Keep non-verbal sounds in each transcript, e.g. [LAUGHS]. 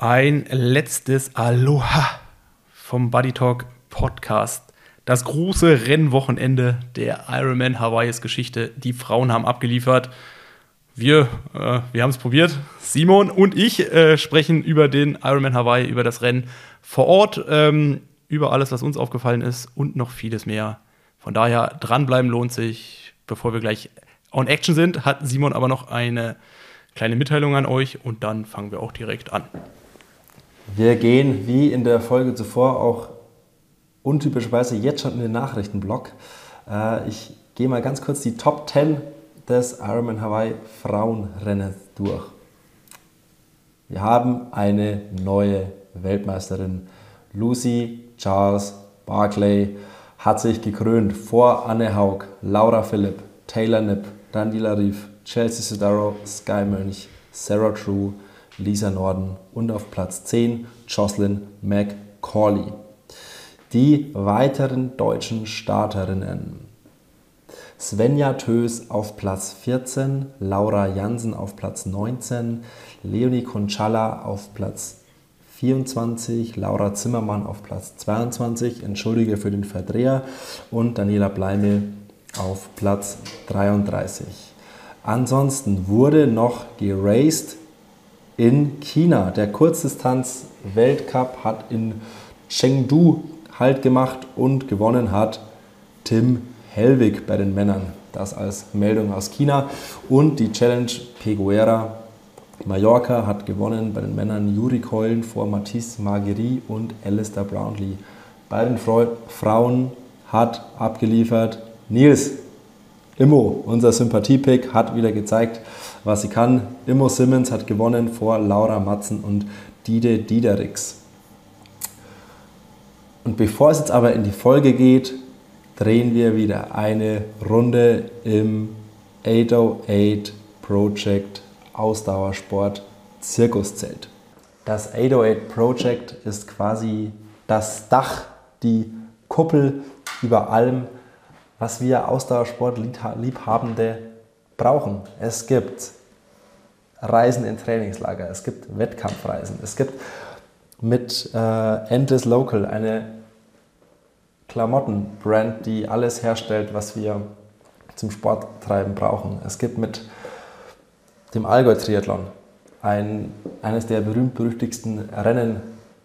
ein letztes Aloha vom Buddy Talk Podcast. Das große Rennwochenende der Ironman Hawaii's Geschichte. Die Frauen haben abgeliefert. Wir, äh, wir haben es probiert. Simon und ich äh, sprechen über den Ironman Hawaii, über das Rennen vor Ort, ähm, über alles, was uns aufgefallen ist und noch vieles mehr. Von daher dranbleiben lohnt sich. Bevor wir gleich on Action sind, hat Simon aber noch eine kleine Mitteilung an euch und dann fangen wir auch direkt an. Wir gehen wie in der Folge zuvor auch untypischerweise jetzt schon in den Nachrichtenblock. Äh, ich gehe mal ganz kurz die Top 10 des Ironman Hawaii Frauenrennens durch. Wir haben eine neue Weltmeisterin. Lucy Charles Barclay hat sich gekrönt vor Anne Haug, Laura Philipp, Taylor Nipp, Daniela Rief, Chelsea Sodaro, Sky Mönch, Sarah True, Lisa Norden und auf Platz 10 Jocelyn McCauley. Die weiteren deutschen Starterinnen. Svenja Tös auf Platz 14, Laura Jansen auf Platz 19, Leonie Conchala auf Platz 24, Laura Zimmermann auf Platz 22, entschuldige für den Verdreher, und Daniela Bleimel auf Platz 33. Ansonsten wurde noch geraced in China. Der Kurzdistanz-Weltcup hat in Chengdu Halt gemacht und gewonnen hat Tim Hellwig bei den Männern. Das als Meldung aus China. Und die Challenge Peguera Mallorca hat gewonnen bei den Männern Juri Keulen vor Matisse Marguerite und Alistair Brownlee. Bei den Frauen hat abgeliefert Nils Immo, unser Sympathiepick, hat wieder gezeigt, was sie kann. Immo Simmons hat gewonnen vor Laura Matzen und Dide Diederix. Und bevor es jetzt aber in die Folge geht, drehen wir wieder eine Runde im 808 Project Ausdauersport Zirkuszelt. Das 808 Project ist quasi das Dach, die Kuppel über allem, was wir Ausdauersport-Liebhabende brauchen. Es gibt Reisen in Trainingslager, es gibt Wettkampfreisen, es gibt mit äh, Endless Local eine Klamottenbrand, die alles herstellt, was wir zum Sporttreiben brauchen. Es gibt mit dem Allgäu-Triathlon ein, eines der berühmt-berüchtigsten Rennen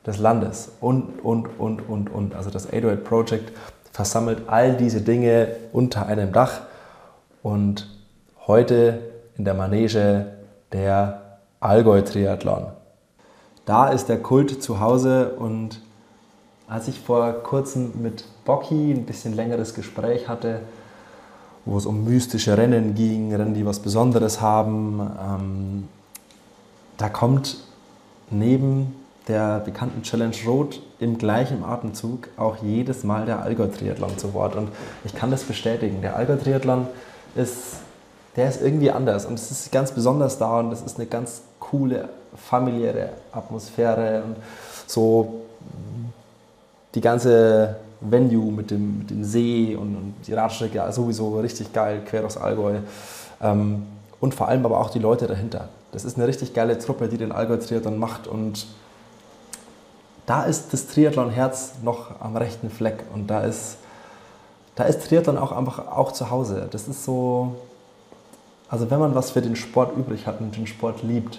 des Landes und, und, und, und, und. Also das 808 Project versammelt all diese Dinge unter einem Dach und heute in der Manege der Allgäu-Triathlon. Da ist der Kult zu Hause und als ich vor kurzem mit Bocky ein bisschen längeres Gespräch hatte, wo es um mystische Rennen ging, Rennen, die was Besonderes haben, ähm, da kommt neben der bekannten Challenge Road im gleichen Atemzug auch jedes Mal der Allgäu-Triathlon zu Wort. Und ich kann das bestätigen. Der Allgäu-Triathlon ist, der ist irgendwie anders und es ist ganz besonders da und es ist eine ganz coole familiäre Atmosphäre und so die ganze Venue mit dem, mit dem See und, und die Radstrecke sowieso richtig geil, quer durchs Allgäu. Ähm, und vor allem aber auch die Leute dahinter. Das ist eine richtig geile Truppe, die den Allgäu-Triathlon macht und da ist das Triathlon-Herz noch am rechten Fleck und da ist, da ist Triathlon auch einfach auch zu Hause. Das ist so, also wenn man was für den Sport übrig hat und den Sport liebt,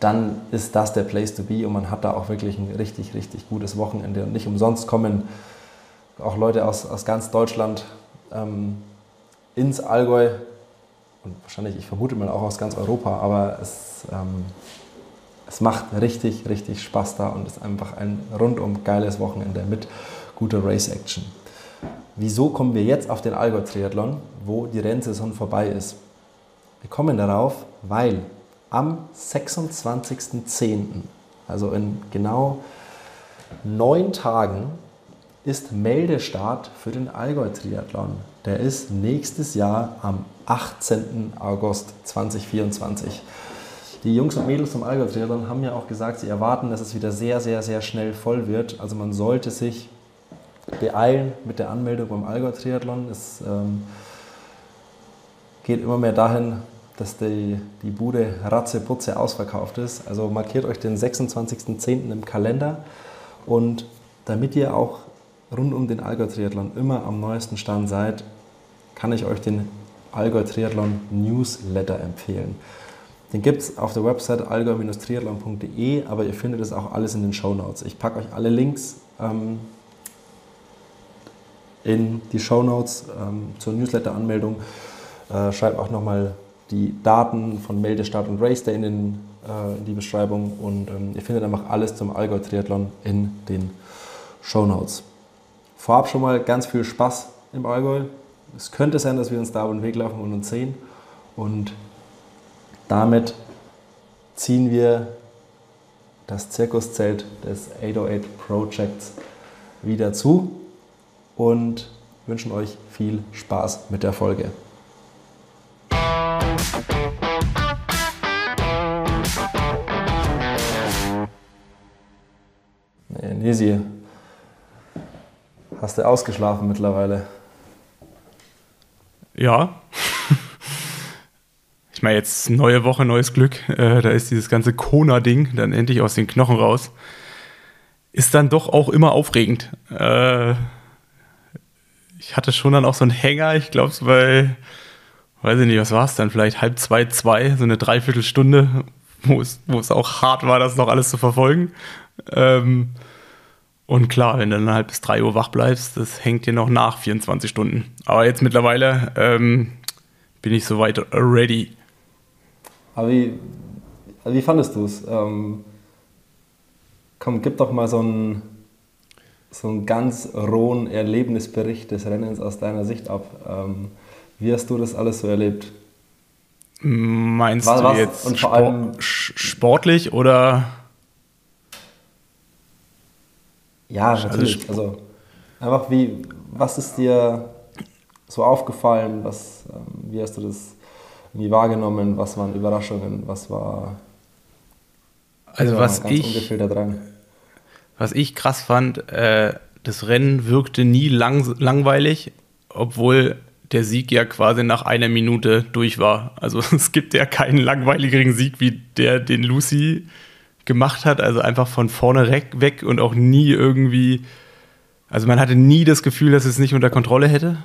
dann ist das der Place to be und man hat da auch wirklich ein richtig, richtig gutes Wochenende. Und nicht umsonst kommen auch Leute aus, aus ganz Deutschland ähm, ins Allgäu und wahrscheinlich, ich vermute mal auch aus ganz Europa, aber es ähm, es macht richtig, richtig Spaß da und ist einfach ein rundum geiles Wochenende mit guter Race-Action. Wieso kommen wir jetzt auf den Allgäu-Triathlon, wo die Rennsaison vorbei ist? Wir kommen darauf, weil am 26.10., also in genau neun Tagen, ist Meldestart für den Allgäu-Triathlon. Der ist nächstes Jahr am 18. August 2024. Die Jungs und Mädels vom Allgäu-Triathlon haben ja auch gesagt, sie erwarten, dass es wieder sehr, sehr, sehr schnell voll wird. Also man sollte sich beeilen mit der Anmeldung beim Allgäu-Triathlon. Es ähm, geht immer mehr dahin, dass die, die Bude ratzeputze ausverkauft ist. Also markiert euch den 26.10. im Kalender und damit ihr auch rund um den Allgäu Triathlon immer am neuesten Stand seid, kann ich euch den Allgäu Triathlon Newsletter empfehlen. Den gibt es auf der Website allgäu-triathlon.de, aber ihr findet es auch alles in den Show Notes. Ich packe euch alle Links ähm, in die Show Notes ähm, zur Newsletter-Anmeldung. Äh, schreibe auch nochmal die Daten von Meldestart und Race Day in, den, äh, in die Beschreibung und ähm, ihr findet einfach alles zum Allgäu Triathlon in den Show Notes. Vorab schon mal ganz viel Spaß im Allgäu. Es könnte sein, dass wir uns da über den Weg laufen und uns sehen. Und damit ziehen wir das Zirkuszelt des 808 Projects wieder zu und wünschen euch viel Spaß mit der Folge. Nisi, hast du ausgeschlafen mittlerweile? Ja. [LAUGHS] ich meine, jetzt neue Woche, neues Glück. Äh, da ist dieses ganze Kona-Ding dann endlich aus den Knochen raus. Ist dann doch auch immer aufregend. Äh, ich hatte schon dann auch so einen Hänger, ich glaube, so bei, weiß ich nicht, was war es dann, vielleicht halb zwei, zwei, so eine Dreiviertelstunde, wo es, es auch hart war, das noch alles zu verfolgen. Ähm, und klar, wenn du dann halt bis 3 Uhr wach bleibst, das hängt dir noch nach 24 Stunden. Aber jetzt mittlerweile ähm, bin ich soweit ready. Aber wie, wie fandest du es? Ähm, komm, gib doch mal so einen, so einen ganz rohen Erlebnisbericht des Rennens aus deiner Sicht ab. Ähm, wie hast du das alles so erlebt? Meinst was, du jetzt und vor allem, sportlich oder? Ja, also natürlich. Also, einfach wie, was ist dir so aufgefallen? Was, ähm, wie hast du das irgendwie wahrgenommen? Was waren Überraschungen? Was war also was ich was ich krass fand, äh, das Rennen wirkte nie lang, langweilig, obwohl der Sieg ja quasi nach einer Minute durch war. Also [LAUGHS] es gibt ja keinen langweiligeren Sieg wie der, den Lucy gemacht hat. Also einfach von vorne weg und auch nie irgendwie. Also man hatte nie das Gefühl, dass es nicht unter Kontrolle hätte.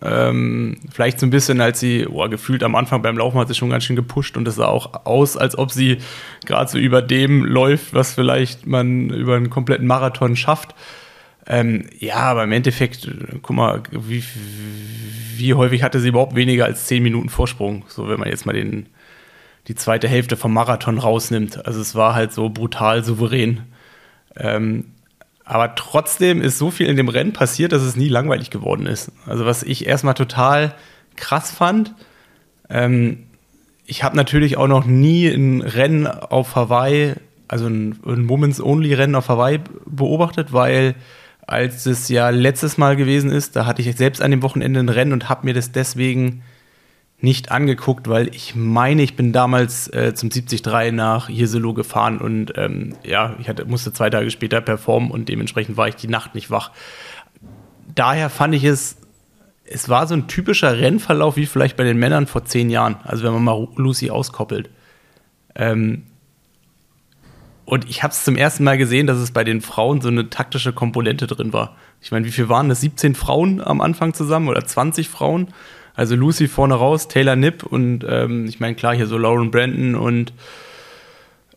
Ähm, vielleicht so ein bisschen, als sie, oh, gefühlt am Anfang beim Laufen hat sie schon ganz schön gepusht und es sah auch aus, als ob sie gerade so über dem läuft, was vielleicht man über einen kompletten Marathon schafft. Ähm, ja, aber im Endeffekt, guck mal, wie, wie häufig hatte sie überhaupt weniger als 10 Minuten Vorsprung? So, wenn man jetzt mal den, die zweite Hälfte vom Marathon rausnimmt. Also es war halt so brutal souverän. Ähm, aber trotzdem ist so viel in dem Rennen passiert, dass es nie langweilig geworden ist. Also was ich erstmal total krass fand, ähm, ich habe natürlich auch noch nie ein Rennen auf Hawaii, also ein, ein Moments-Only-Rennen auf Hawaii beobachtet, weil als es ja letztes Mal gewesen ist, da hatte ich selbst an dem Wochenende ein Rennen und habe mir das deswegen nicht angeguckt, weil ich meine, ich bin damals äh, zum 73 nach Hirselo gefahren und ähm, ja, ich hatte, musste zwei Tage später performen und dementsprechend war ich die Nacht nicht wach. Daher fand ich es, es war so ein typischer Rennverlauf wie vielleicht bei den Männern vor zehn Jahren, also wenn man mal Lucy auskoppelt. Ähm, und ich habe es zum ersten Mal gesehen, dass es bei den Frauen so eine taktische Komponente drin war. Ich meine, wie viel waren das? 17 Frauen am Anfang zusammen oder 20 Frauen? Also Lucy vorne raus, Taylor Nipp und ähm, ich meine, klar, hier so Lauren Brandon und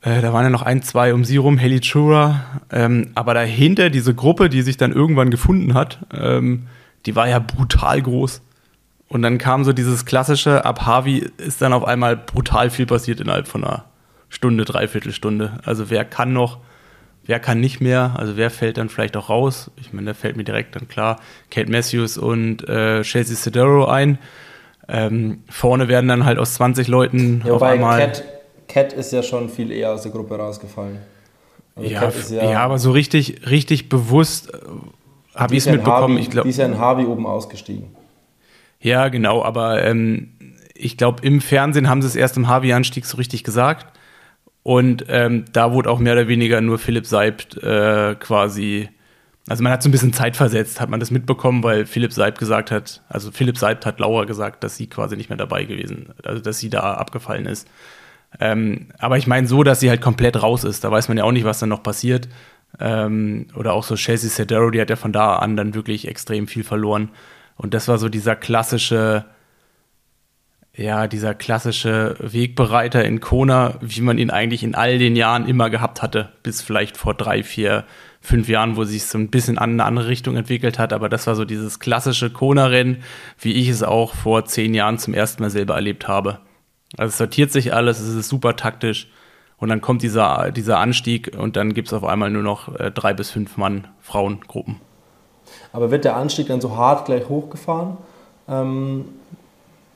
äh, da waren ja noch ein, zwei um sie rum, Haley Chura. Ähm, aber dahinter diese Gruppe, die sich dann irgendwann gefunden hat, ähm, die war ja brutal groß. Und dann kam so dieses klassische, ab Harvey ist dann auf einmal brutal viel passiert innerhalb von einer Stunde, Dreiviertelstunde. Also wer kann noch wer kann nicht mehr, also wer fällt dann vielleicht auch raus. Ich meine, da fällt mir direkt dann klar Kate Matthews und äh, Chelsea Sedero ein. Ähm, vorne werden dann halt aus 20 Leuten ja, auf einmal. Cat, Cat ist ja schon viel eher aus der Gruppe rausgefallen. Also ja, ja, ja, aber so richtig, richtig bewusst äh, habe ich es mitbekommen. Harvey, ich glaub, die ist ja in Harvey oben ausgestiegen. Ja, genau, aber ähm, ich glaube, im Fernsehen haben sie es erst im Harvey-Anstieg so richtig gesagt. Und ähm, da wurde auch mehr oder weniger nur Philipp Seibt äh, quasi Also man hat so ein bisschen Zeit versetzt, hat man das mitbekommen, weil Philipp Seibt gesagt hat, also Philipp Seibt hat Laura gesagt, dass sie quasi nicht mehr dabei gewesen, also dass sie da abgefallen ist. Ähm, aber ich meine so, dass sie halt komplett raus ist. Da weiß man ja auch nicht, was dann noch passiert. Ähm, oder auch so Chelsea Cedero, die hat ja von da an dann wirklich extrem viel verloren. Und das war so dieser klassische, ja, dieser klassische Wegbereiter in Kona, wie man ihn eigentlich in all den Jahren immer gehabt hatte, bis vielleicht vor drei, vier, fünf Jahren, wo sich so ein bisschen an eine andere Richtung entwickelt hat. Aber das war so dieses klassische Kona-Rennen, wie ich es auch vor zehn Jahren zum ersten Mal selber erlebt habe. Also es sortiert sich alles, es ist super taktisch. Und dann kommt dieser, dieser Anstieg und dann gibt es auf einmal nur noch äh, drei bis fünf Mann Frauengruppen. Aber wird der Anstieg dann so hart gleich hochgefahren? Ähm,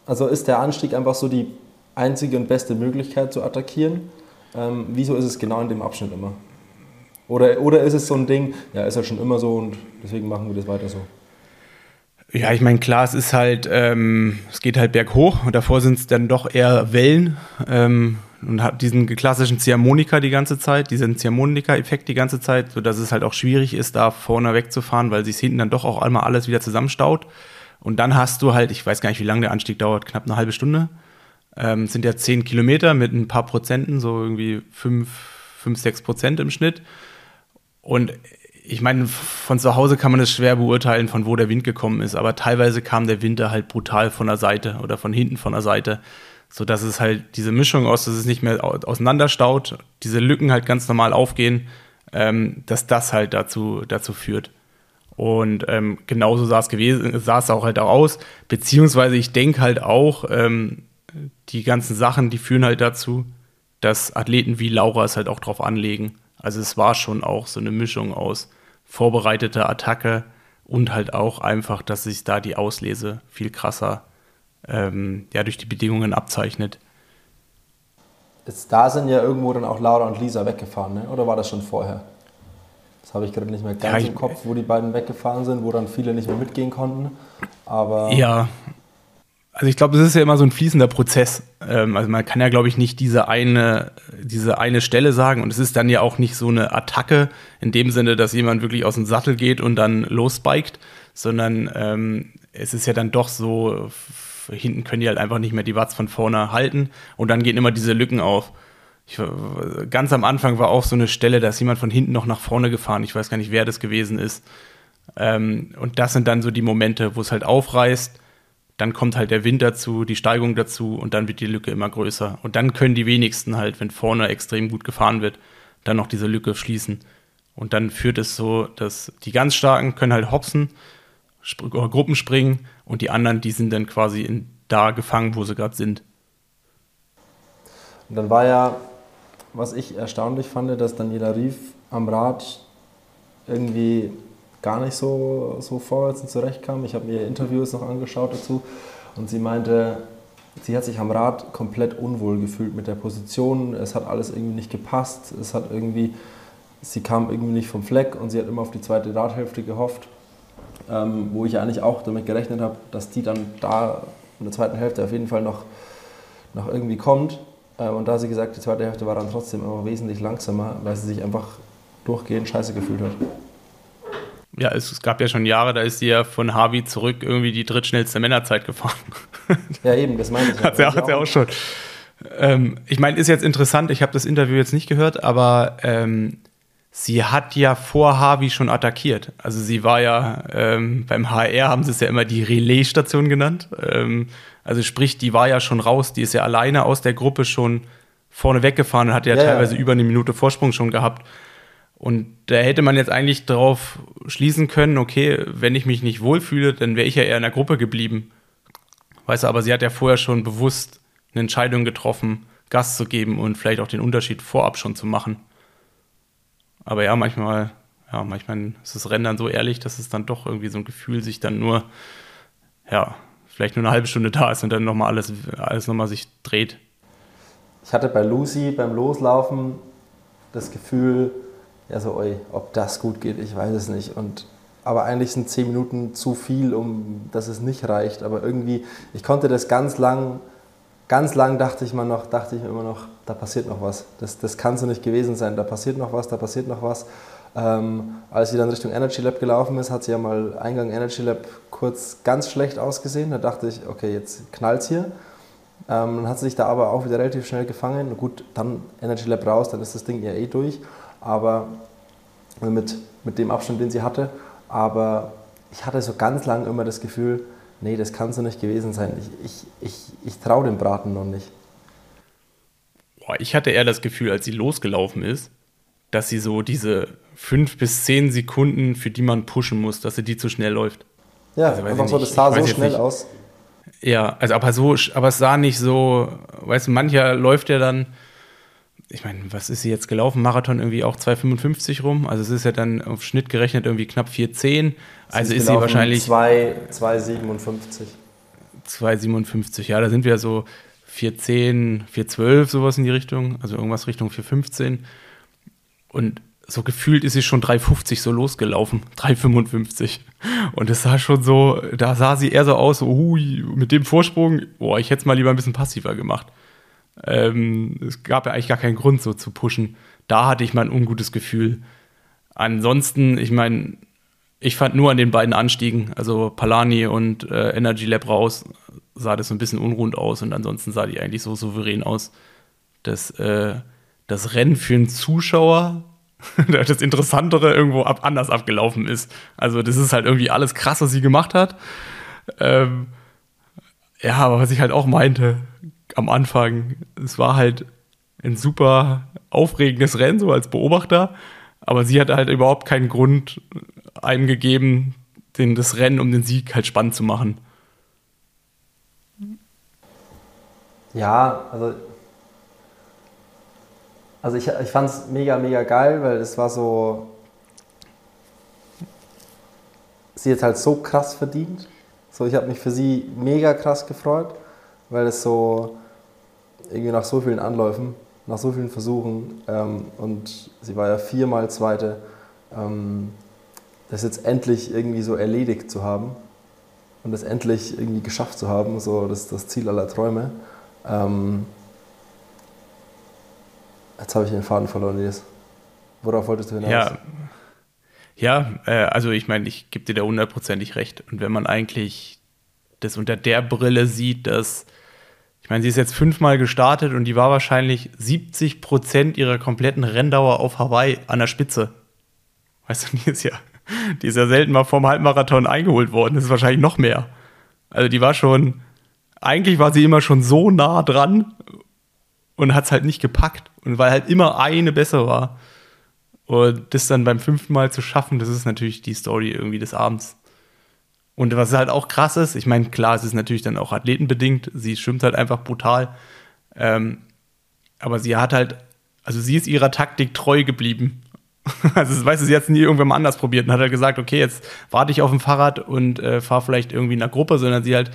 also ist der Anstieg einfach so die einzige und beste Möglichkeit zu attackieren? Ähm, wieso ist es genau in dem Abschnitt immer? Oder, oder ist es so ein Ding, ja, ist ja schon immer so und deswegen machen wir das weiter so? Ja, ich meine, klar, es ist halt, ähm, es geht halt berghoch und davor sind es dann doch eher Wellen ähm, und hat diesen klassischen Ziehharmonika die ganze Zeit, diesen Ziehharmonika-Effekt die ganze Zeit, sodass es halt auch schwierig ist, da vorne wegzufahren, weil sich hinten dann doch auch einmal alles wieder zusammenstaut. Und dann hast du halt, ich weiß gar nicht, wie lange der Anstieg dauert, knapp eine halbe Stunde. Ähm, sind ja zehn Kilometer mit ein paar Prozenten, so irgendwie fünf, fünf, sechs Prozent im Schnitt. Und ich meine, von zu Hause kann man es schwer beurteilen, von wo der Wind gekommen ist, aber teilweise kam der Wind da halt brutal von der Seite oder von hinten von der Seite, so dass es halt diese Mischung aus, dass es nicht mehr auseinanderstaut, diese Lücken halt ganz normal aufgehen, ähm, dass das halt dazu, dazu führt. Und ähm, genauso sah es gewesen, sah es auch halt auch aus, beziehungsweise ich denke halt auch, ähm, die ganzen Sachen, die führen halt dazu, dass Athleten wie Laura es halt auch drauf anlegen. Also es war schon auch so eine Mischung aus vorbereiteter Attacke und halt auch einfach, dass sich da die Auslese viel krasser ähm, ja, durch die Bedingungen abzeichnet. Jetzt, da sind ja irgendwo dann auch Laura und Lisa weggefahren, ne? oder war das schon vorher? Das habe ich gerade nicht mehr ganz ja, ich, im Kopf, wo die beiden weggefahren sind, wo dann viele nicht mehr mitgehen konnten. Aber ja, also ich glaube, es ist ja immer so ein fließender Prozess. Ähm, also man kann ja, glaube ich, nicht diese eine, diese eine Stelle sagen. Und es ist dann ja auch nicht so eine Attacke in dem Sinne, dass jemand wirklich aus dem Sattel geht und dann losspiked, sondern ähm, es ist ja dann doch so, hinten können die halt einfach nicht mehr die Watts von vorne halten und dann gehen immer diese Lücken auf. Ich, ganz am Anfang war auch so eine Stelle, da ist jemand von hinten noch nach vorne gefahren. Ich weiß gar nicht, wer das gewesen ist. Ähm, und das sind dann so die Momente, wo es halt aufreißt dann kommt halt der Wind dazu, die Steigung dazu und dann wird die Lücke immer größer. Und dann können die wenigsten halt, wenn vorne extrem gut gefahren wird, dann noch diese Lücke schließen. Und dann führt es so, dass die ganz Starken können halt hopsen, Gruppen springen und die anderen, die sind dann quasi in, da gefangen, wo sie gerade sind. Und dann war ja, was ich erstaunlich fand, dass Daniela Rief am Rad irgendwie gar nicht so, so vorwärts und zurechtkam. Ich habe mir Interviews noch angeschaut dazu und sie meinte, sie hat sich am Rad komplett unwohl gefühlt mit der Position. Es hat alles irgendwie nicht gepasst. Es hat irgendwie, sie kam irgendwie nicht vom Fleck und sie hat immer auf die zweite Radhälfte gehofft, ähm, wo ich eigentlich auch damit gerechnet habe, dass die dann da in der zweiten Hälfte auf jeden Fall noch, noch irgendwie kommt. Ähm, und da sie gesagt, die zweite Hälfte war dann trotzdem immer wesentlich langsamer, weil sie sich einfach durchgehend scheiße gefühlt hat ja, es, gab ja schon Jahre, da ist sie ja von Harvey zurück irgendwie die drittschnellste Männerzeit gefahren. [LAUGHS] Ja, eben, das meine ich. [LAUGHS] hat sie auch, auch, auch schon. Ähm, ich meine, ist jetzt interessant, ich habe das Interview jetzt nicht gehört, aber ähm, sie hat ja vor Harvey schon attackiert. Also sie war ja, ähm, beim HR haben sie es ja immer die Relaisstation genannt. Ähm, also sprich, die war ja schon raus, die ist ja alleine aus der Gruppe schon vorne weggefahren und hat ja, ja teilweise ja. über eine Minute Vorsprung schon gehabt. Und da hätte man jetzt eigentlich darauf schließen können, okay, wenn ich mich nicht wohlfühle, dann wäre ich ja eher in der Gruppe geblieben. Weißt du, aber sie hat ja vorher schon bewusst eine Entscheidung getroffen, Gas zu geben und vielleicht auch den Unterschied vorab schon zu machen. Aber ja, manchmal, ja, manchmal ist das Rennen dann so ehrlich, dass es dann doch irgendwie so ein Gefühl sich dann nur, ja, vielleicht nur eine halbe Stunde da ist und dann nochmal alles, alles nochmal sich dreht. Ich hatte bei Lucy beim Loslaufen das Gefühl, ja so, oi, ob das gut geht, ich weiß es nicht. Und, aber eigentlich sind zehn Minuten zu viel, um dass es nicht reicht. Aber irgendwie, ich konnte das ganz lang, ganz lang dachte ich mal noch, dachte ich immer noch, da passiert noch was. Das, das kann so nicht gewesen sein, da passiert noch was, da passiert noch was. Ähm, als sie dann Richtung Energy Lab gelaufen ist, hat sie ja mal Eingang Energy Lab kurz ganz schlecht ausgesehen. Da dachte ich, okay, jetzt knallt's hier. Ähm, dann hat sie sich da aber auch wieder relativ schnell gefangen. Gut, dann Energy Lab raus, dann ist das Ding ja eh durch. Aber mit, mit dem Abstand, den sie hatte. Aber ich hatte so ganz lang immer das Gefühl, nee, das kann so nicht gewesen sein. Ich, ich, ich, ich traue dem Braten noch nicht. Boah, ich hatte eher das Gefühl, als sie losgelaufen ist, dass sie so diese fünf bis zehn Sekunden, für die man pushen muss, dass sie die zu schnell läuft. Ja, also, einfach so, das sah so schnell nicht. aus. Ja, also aber so, aber es sah nicht so, weißt du, mancher läuft ja dann, ich meine, was ist sie jetzt gelaufen? Marathon irgendwie auch 2,55 rum. Also es ist ja dann auf Schnitt gerechnet irgendwie knapp 4,10. Also ist, ist sie wahrscheinlich. 2,57. 2,57, ja, da sind wir so 4,10, 4,12, sowas in die Richtung. Also irgendwas Richtung 4,15. Und so gefühlt ist sie schon 3,50 so losgelaufen. [LAUGHS] 3,55. Und es sah schon so, da sah sie eher so aus, so, hui, mit dem Vorsprung, boah, ich hätte es mal lieber ein bisschen passiver gemacht. Ähm, es gab ja eigentlich gar keinen Grund, so zu pushen. Da hatte ich mal ein ungutes Gefühl. Ansonsten, ich meine, ich fand nur an den beiden Anstiegen, also Palani und äh, Energy Lab raus, sah das so ein bisschen unrund aus und ansonsten sah die eigentlich so souverän aus, dass äh, das Rennen für einen Zuschauer [LAUGHS] das Interessantere irgendwo ab, anders abgelaufen ist. Also, das ist halt irgendwie alles krass, was sie gemacht hat. Ähm, ja, aber was ich halt auch meinte am Anfang, es war halt ein super aufregendes Rennen, so als Beobachter. Aber sie hatte halt überhaupt keinen Grund eingegeben, den, das Rennen um den Sieg halt spannend zu machen. Ja, also also ich, ich fand es mega, mega geil, weil es war so. Sie hat halt so krass verdient. So, ich habe mich für sie mega krass gefreut, weil es so irgendwie nach so vielen Anläufen, nach so vielen Versuchen ähm, und sie war ja viermal Zweite, ähm, das jetzt endlich irgendwie so erledigt zu haben und das endlich irgendwie geschafft zu haben, so das das Ziel aller Träume. Ähm, Jetzt habe ich den Faden verloren, Nils. Worauf wolltest du hinaus? Ja, ja äh, also ich meine, ich gebe dir da hundertprozentig recht. Und wenn man eigentlich das unter der Brille sieht, dass, ich meine, sie ist jetzt fünfmal gestartet und die war wahrscheinlich 70 Prozent ihrer kompletten Renndauer auf Hawaii an der Spitze. Weißt du, [LAUGHS] die ist ja, [LAUGHS] die ist ja selten mal vorm Halbmarathon eingeholt worden. Das ist wahrscheinlich noch mehr. Also die war schon, eigentlich war sie immer schon so nah dran und hat es halt nicht gepackt. Und weil halt immer eine besser war. Und das dann beim fünften Mal zu schaffen, das ist natürlich die Story irgendwie des Abends. Und was halt auch krass ist, ich meine, klar, es ist natürlich dann auch athletenbedingt, sie schwimmt halt einfach brutal. Ähm, aber sie hat halt, also sie ist ihrer Taktik treu geblieben. [LAUGHS] Also, weißt du, sie hat es nie irgendwann mal anders probiert und hat halt gesagt, okay, jetzt warte ich auf dem Fahrrad und äh, fahre vielleicht irgendwie in einer Gruppe, sondern sie halt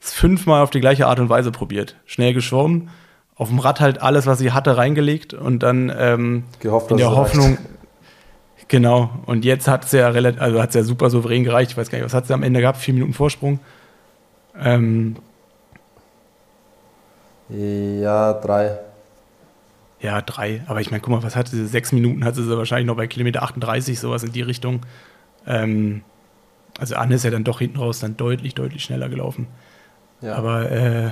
es fünfmal auf die gleiche Art und Weise probiert. Schnell geschwommen, auf dem Rad halt alles, was sie hatte, reingelegt und dann ähm, Gehofft, in der Hoffnung. Reicht. [LAUGHS] Genau, und jetzt hat es ja relativ, also hat ja super souverän gereicht. Ich weiß gar nicht, was hat sie am Ende gehabt? Vier Minuten Vorsprung. Ähm, ja, drei. Ja, drei. Aber ich meine, guck mal, was hatte sie? Sechs Minuten hatte sie wahrscheinlich noch bei Kilometer 38, sowas in die Richtung. Ähm, also Anne ist ja dann doch hinten raus dann deutlich, deutlich schneller gelaufen. Ja. Aber äh,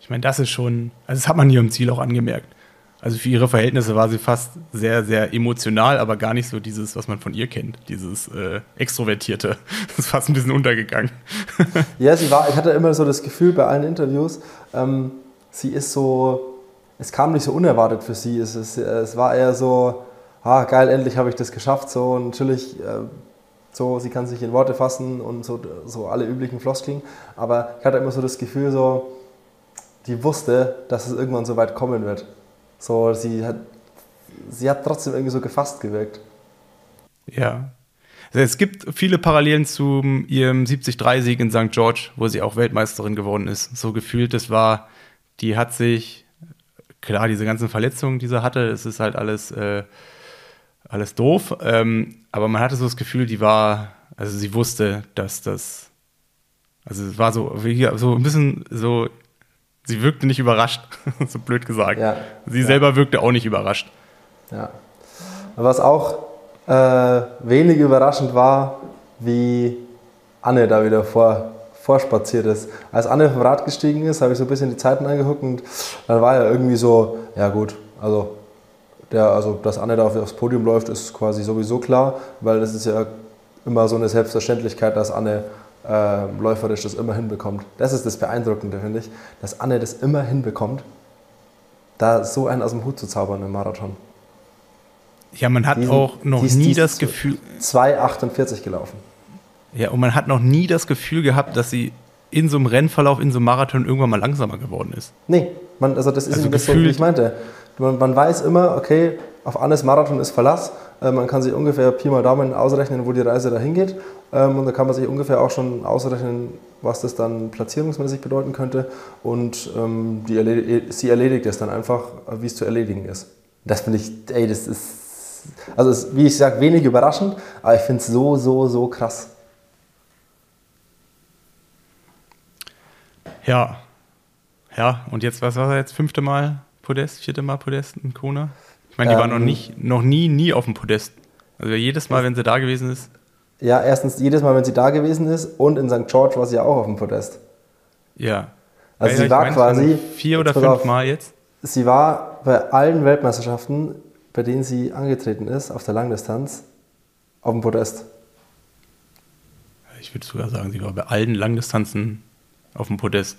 ich meine, das ist schon, also das hat man hier im Ziel auch angemerkt. Also für ihre Verhältnisse war sie fast sehr, sehr emotional, aber gar nicht so dieses, was man von ihr kennt, dieses äh, Extrovertierte. [LAUGHS] Das ist fast ein bisschen untergegangen. [LAUGHS] Ja, sie war, ich hatte immer so das Gefühl bei allen Interviews, ähm, sie ist so, es kam nicht so unerwartet für sie. Es, es, es war eher so, ah, geil, endlich habe ich das geschafft. So, natürlich, äh, so, sie kann sich in Worte fassen und so, so alle üblichen Floskeln. Aber ich hatte immer so das Gefühl, so, die wusste, dass es irgendwann so weit kommen wird. So, sie hat, sie hat trotzdem irgendwie so gefasst gewirkt. Ja. Also es gibt viele Parallelen zu ihrem 70-3-Sieg in St. George, wo sie auch Weltmeisterin geworden ist. So gefühlt, das war, die hat sich, klar, diese ganzen Verletzungen, die sie hatte, es ist halt alles, äh, alles doof. Ähm, aber man hatte so das Gefühl, die war, also sie wusste, dass das, also es war so, so ein bisschen so Sie wirkte nicht überrascht, [LAUGHS] so blöd gesagt. Ja. Sie ja. selber wirkte auch nicht überrascht. Ja. Was auch äh, wenig überraschend war, wie Anne da wieder vor, vorspaziert ist. Als Anne vom Rad gestiegen ist, habe ich so ein bisschen die Zeiten angeguckt und dann war ja irgendwie so, ja gut, also, der, also dass Anne da aufs Podium läuft, ist quasi sowieso klar, weil das ist ja immer so eine Selbstverständlichkeit, dass Anne äh, läuferisch das immer hinbekommt. Das ist das Beeindruckende, finde ich, dass Anne das immer hinbekommt, da so einen aus dem Hut zu zaubern im Marathon. Ja, man hat diesen, auch noch nie das Gefühl. 2,48 gelaufen. Ja, und man hat noch nie das Gefühl gehabt, dass sie in so einem Rennverlauf, in so einem Marathon irgendwann mal langsamer geworden ist. Nee, man, also das ist also das, so, wie ich meinte. Man, man, weiß immer, okay, auf alles Marathon ist Verlass. Äh, man kann sich ungefähr Pi mal Daumen ausrechnen, wo die Reise dahin geht. Ähm, und da kann man sich ungefähr auch schon ausrechnen, was das dann platzierungsmäßig bedeuten könnte. Und ähm, die erled sie erledigt es dann einfach, wie es zu erledigen ist. Das finde ich, ey, das ist, also ist, wie ich sage, wenig überraschend, aber ich finde es so, so, so krass. Ja. Ja, und jetzt, was war jetzt? Fünfte Mal Podest, vierte Mal Podest in Kona? Ich meine, die ähm, war noch, nicht, noch nie, nie auf dem Podest. Also jedes Mal, wenn sie da gewesen ist. Ja, erstens jedes Mal, wenn sie da gewesen ist und in St. George war sie ja auch auf dem Podest. Ja. Also ja, sie war quasi. Vier oder fünf Mal jetzt? Sie war bei allen Weltmeisterschaften, bei denen sie angetreten ist, auf der Langdistanz, auf dem Podest. Ich würde sogar sagen, sie war bei allen Langdistanzen auf dem Podest.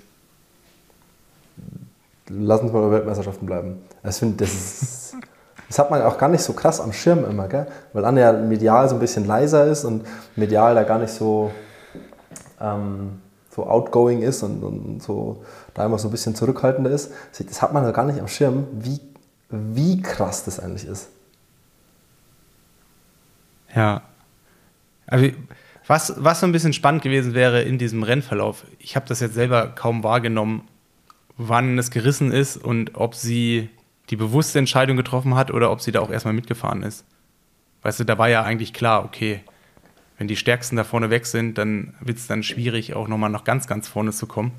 Lass uns mal bei Weltmeisterschaften bleiben. Ich finde, das ist, [LAUGHS] das hat man auch gar nicht so krass am Schirm immer, gell? weil Anne ja medial so ein bisschen leiser ist und medial da gar nicht so, ähm, so outgoing ist und, und, so da immer so ein bisschen zurückhaltender ist. Das hat man ja gar nicht am Schirm, wie, wie krass das eigentlich ist. Ja. Also was, was so ein bisschen spannend gewesen wäre in diesem Rennverlauf, ich habe das jetzt selber kaum wahrgenommen, wann es gerissen ist und ob sie die bewusste Entscheidung getroffen hat oder ob sie da auch erstmal mitgefahren ist. Weißt du, da war ja eigentlich klar, okay, wenn die Stärksten da vorne weg sind, dann wird es dann schwierig, auch nochmal nach ganz, ganz vorne zu kommen.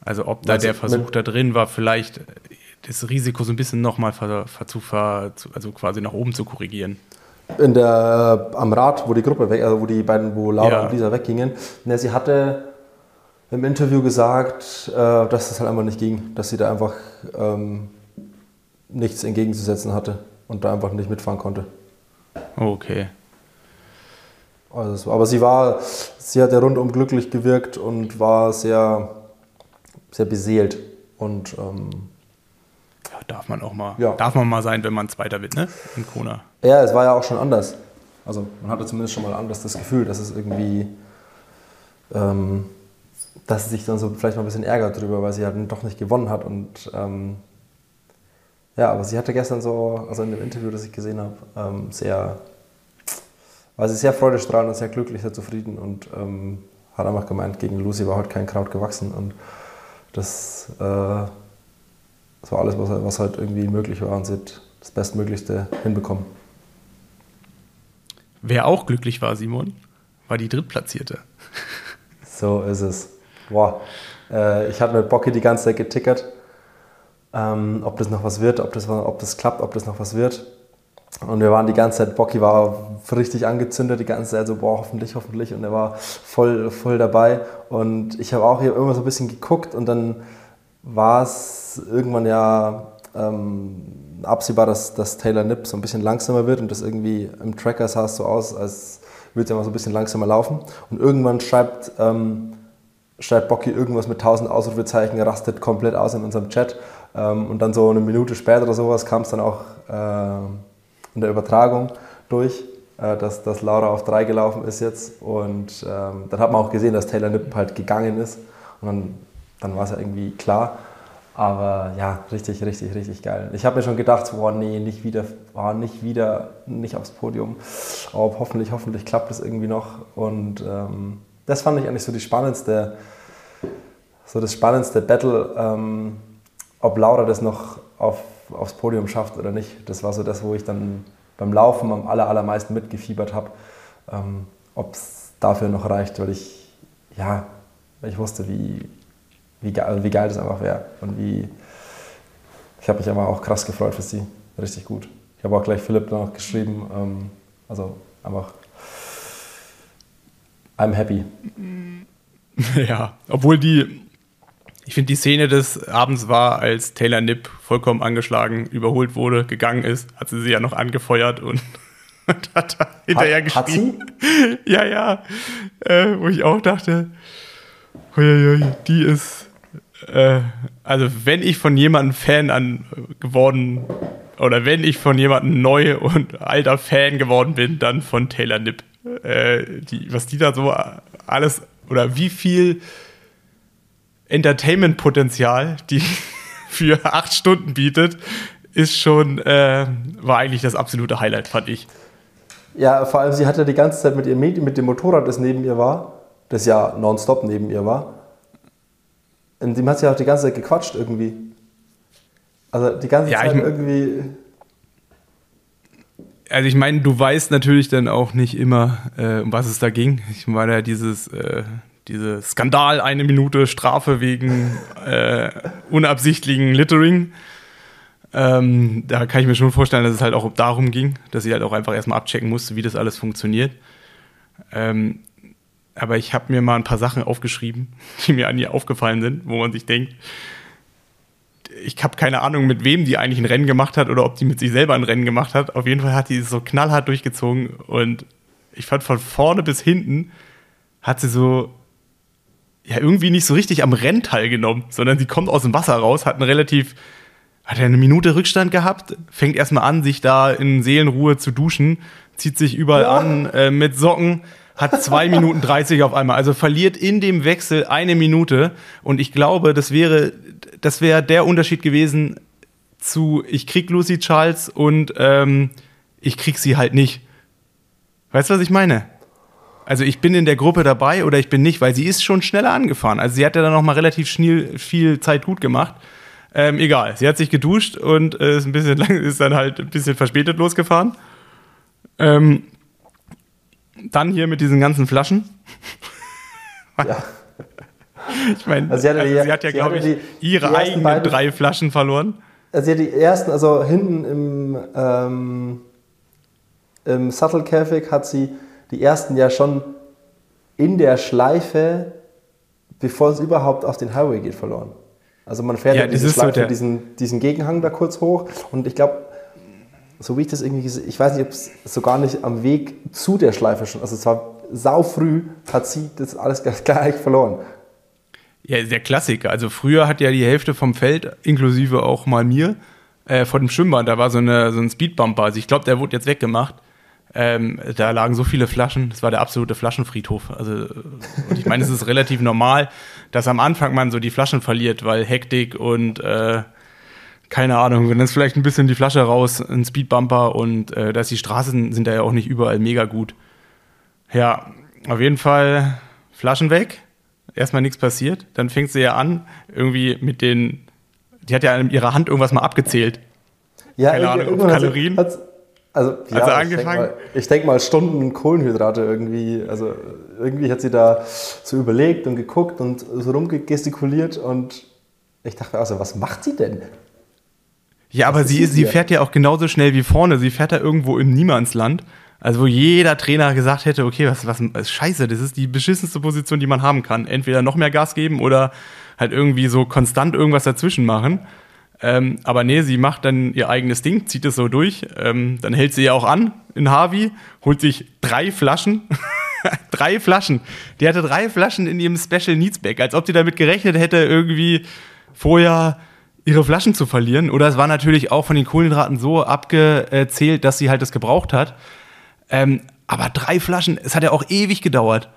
Also ob da also der Versuch da drin war, vielleicht das Risiko so ein bisschen nochmal ver, ver, ver, also quasi nach oben zu korrigieren in der, am Rad, wo die Gruppe weg, also wo die beiden, wo Laura ja. und Lisa weggingen, ne, sie hatte im Interview gesagt, äh, dass das halt einfach nicht ging, dass sie da einfach ähm, nichts entgegenzusetzen hatte und da einfach nicht mitfahren konnte. Okay. Also, aber sie war, sie hat ja rundum glücklich gewirkt und war sehr, sehr beseelt und ähm, ja, darf man auch mal, ja. darf man mal sein, wenn man Zweiter wird, ne? In Kona. Ja, es war ja auch schon anders. Also man hatte zumindest schon mal anders das Gefühl, dass es irgendwie, ähm, dass sie sich dann so vielleicht mal ein bisschen ärgert drüber, weil sie halt doch nicht gewonnen hat. Und ähm, ja, aber sie hatte gestern so, also in dem Interview, das ich gesehen habe, ähm, sehr, war sie sehr freudestrahlend und sehr glücklich, sehr zufrieden und ähm, hat einfach gemeint, gegen Lucy war heute kein Kraut gewachsen und das äh, das war alles, was, was halt irgendwie möglich war und sie hat das Bestmöglichste hinbekommen. Wer auch glücklich war, Simon, war die Drittplatzierte. [LAUGHS] So ist es. Boah. Äh, ich hatte mit Bocki die ganze Zeit getickert, ähm, ob das noch was wird, ob das, ob das klappt, ob das noch was wird. Und wir waren die ganze Zeit, Bocki war richtig angezündet, die ganze Zeit so, boah, hoffentlich, hoffentlich. Und er war voll, voll dabei. Und ich habe auch hier immer so ein bisschen geguckt und dann war es irgendwann ja ähm, absehbar, dass, dass Taylor Nipp so ein bisschen langsamer wird und das irgendwie im Tracker sah es so aus, als würde es ja mal so ein bisschen langsamer laufen. Und irgendwann schreibt, ähm, schreibt Bocky irgendwas mit 1000 Ausrufezeichen, rastet komplett aus in unserem Chat. Ähm, und dann so eine Minute später oder sowas kam es dann auch äh, in der Übertragung durch, äh, dass, dass Laura auf 3 gelaufen ist jetzt. Und ähm, dann hat man auch gesehen, dass Taylor Nipp halt gegangen ist. Und dann dann war es ja irgendwie klar. Aber ja, richtig, richtig, richtig geil. Ich habe mir schon gedacht, boah, nee, nicht wieder, oh, nicht wieder, nicht aufs Podium. Aber hoffentlich, hoffentlich klappt es irgendwie noch. Und ähm, das fand ich eigentlich so die spannendste, so das spannendste Battle, ähm, ob Laura das noch auf, aufs Podium schafft oder nicht. Das war so das, wo ich dann beim Laufen am aller, allermeisten mitgefiebert habe, ähm, ob es dafür noch reicht, weil ich, ja, ich wusste, wie, wie geil, wie geil das einfach wäre. Und wie. Ich habe mich aber auch krass gefreut für sie. Richtig gut. Ich habe auch gleich Philipp danach geschrieben. Ähm, also einfach, I'm happy. [LAUGHS] Ja, obwohl die, ich finde die Szene des Abends war, als Taylor Nipp vollkommen angeschlagen überholt wurde, gegangen ist, hat sie sie ja noch angefeuert und, [LAUGHS] und hat da hinterher hat, geschrieben. Hat sie? [LAUGHS] Ja, ja. Äh, wo ich auch dachte, die ist, äh, also wenn ich von jemandem Fan an geworden oder wenn ich von jemandem neu und alter Fan geworden bin, dann von Taylor Nipp. Äh, die, was die da so alles oder wie viel Entertainment-Potenzial die [LAUGHS] für acht Stunden bietet, ist schon, äh, war eigentlich das absolute Highlight, fand ich. Ja, vor allem sie hatte die ganze Zeit mit ihrem Mädchen, mit dem Motorrad, das neben ihr war, das ja nonstop neben ihr war. Und dem hat sie auch die ganze Zeit gequatscht irgendwie. Also die ganze ja, Zeit irgendwie. Also ich meine, du weißt natürlich dann auch nicht immer, äh, um was es da ging. Ich meine, dieses, äh, diese Skandal, eine Minute Strafe wegen [LAUGHS] äh, unabsichtlichen Littering. Ähm, da kann ich mir schon vorstellen, dass es halt auch darum ging, dass sie halt auch einfach erstmal abchecken musste, wie das alles funktioniert. Ähm, aber ich habe mir mal ein paar Sachen aufgeschrieben, [LAUGHS] die mir an ihr aufgefallen sind, wo man sich denkt, ich habe keine Ahnung, mit wem die eigentlich ein Rennen gemacht hat oder ob die mit sich selber ein Rennen gemacht hat. Auf jeden Fall hat die es so knallhart durchgezogen und ich fand von vorne bis hinten hat sie so ja irgendwie nicht so richtig am Rennen teilgenommen, sondern sie kommt aus dem Wasser raus, hat eine relativ hat er eine Minute Rückstand gehabt, fängt erstmal an, sich da in Seelenruhe zu duschen, zieht sich überall ja. an äh, mit Socken, hat zwei Minuten 30 auf einmal, also verliert in dem Wechsel eine Minute und ich glaube, das wäre, das wäre der Unterschied gewesen zu ich krieg Lucy Charles und ähm, ich krieg sie halt nicht. Weißt du, was ich meine? Also ich bin in der Gruppe dabei oder ich bin nicht, weil sie ist schon schneller angefahren. Also sie hat ja dann noch mal relativ schnell viel Zeit gut gemacht. Ähm, egal, sie hat sich geduscht und äh, ist ein bisschen lang, ist dann halt ein bisschen verspätet losgefahren. Ähm, dann hier mit diesen ganzen Flaschen. ja. [LAUGHS] Ich meine, also sie, also sie, hat ja, glaube ich, die, ihre die eigenen beiden, drei Flaschen verloren. Also sie hat die ersten, also hinten im, ähm, im Sattelkäfig hat sie die ersten ja schon in der Schleife, bevor es überhaupt auf den Highway geht, verloren. Also man fährt ja, diese Schleife, so diesen, diesen Gegenhang da kurz hoch und ich glaube, so wie ich das irgendwie, ich weiß nicht, ob es sogar nicht am Weg zu der Schleife schon, also es war sau früh, hat sie das alles gleich verloren. Ja, der Klassiker. Also früher hat ja die Hälfte vom Feld, inklusive auch mal mir, äh, vor dem Schwimmbad, da war so, eine, so ein Speedbumper. Also ich glaube, der wurde jetzt weggemacht. Ähm, da lagen so viele Flaschen, das war der absolute Flaschenfriedhof. Also, und ich meine, es ist [LAUGHS] relativ normal, dass am Anfang man so die Flaschen verliert, weil Hektik und äh, keine Ahnung, wenn dann ist vielleicht ein bisschen die Flasche raus, ein Speedbumper und äh, dass die Straßen sind da ja auch nicht überall mega gut. Ja, auf jeden Fall Flaschen weg, erstmal nichts passiert. Dann fängt sie ja an, irgendwie mit den, die hat ja in ihrer Hand irgendwas mal abgezählt. Ja, keine Ahnung, auf Kalorien. Hat, also, ja, also angefangen. Ich denke mal, denk mal, Stunden Kohlenhydrate irgendwie. Also irgendwie hat sie da so überlegt und geguckt und so rumgestikuliert und ich dachte, also was macht sie denn? Ja, aber sie, sie fährt ja auch genauso schnell wie vorne. Sie fährt da irgendwo im Niemandsland. Also wo jeder Trainer gesagt hätte, okay, was, was, was scheiße, das ist die beschissenste Position, die man haben kann. Entweder noch mehr Gas geben oder halt irgendwie so konstant irgendwas dazwischen machen. Ähm, aber nee, sie macht dann ihr eigenes Ding, zieht es so durch. Ähm, dann hält sie ja auch an in Harvey, holt sich drei Flaschen. [LAUGHS] drei Flaschen. Die hatte drei Flaschen in ihrem Special Needs Bag, als ob sie damit gerechnet hätte, irgendwie vorher ihre Flaschen zu verlieren. Oder es war natürlich auch von den Kohlenhydraten so abgezählt, dass sie halt das gebraucht hat. Ähm, aber drei Flaschen, es hat ja auch ewig gedauert.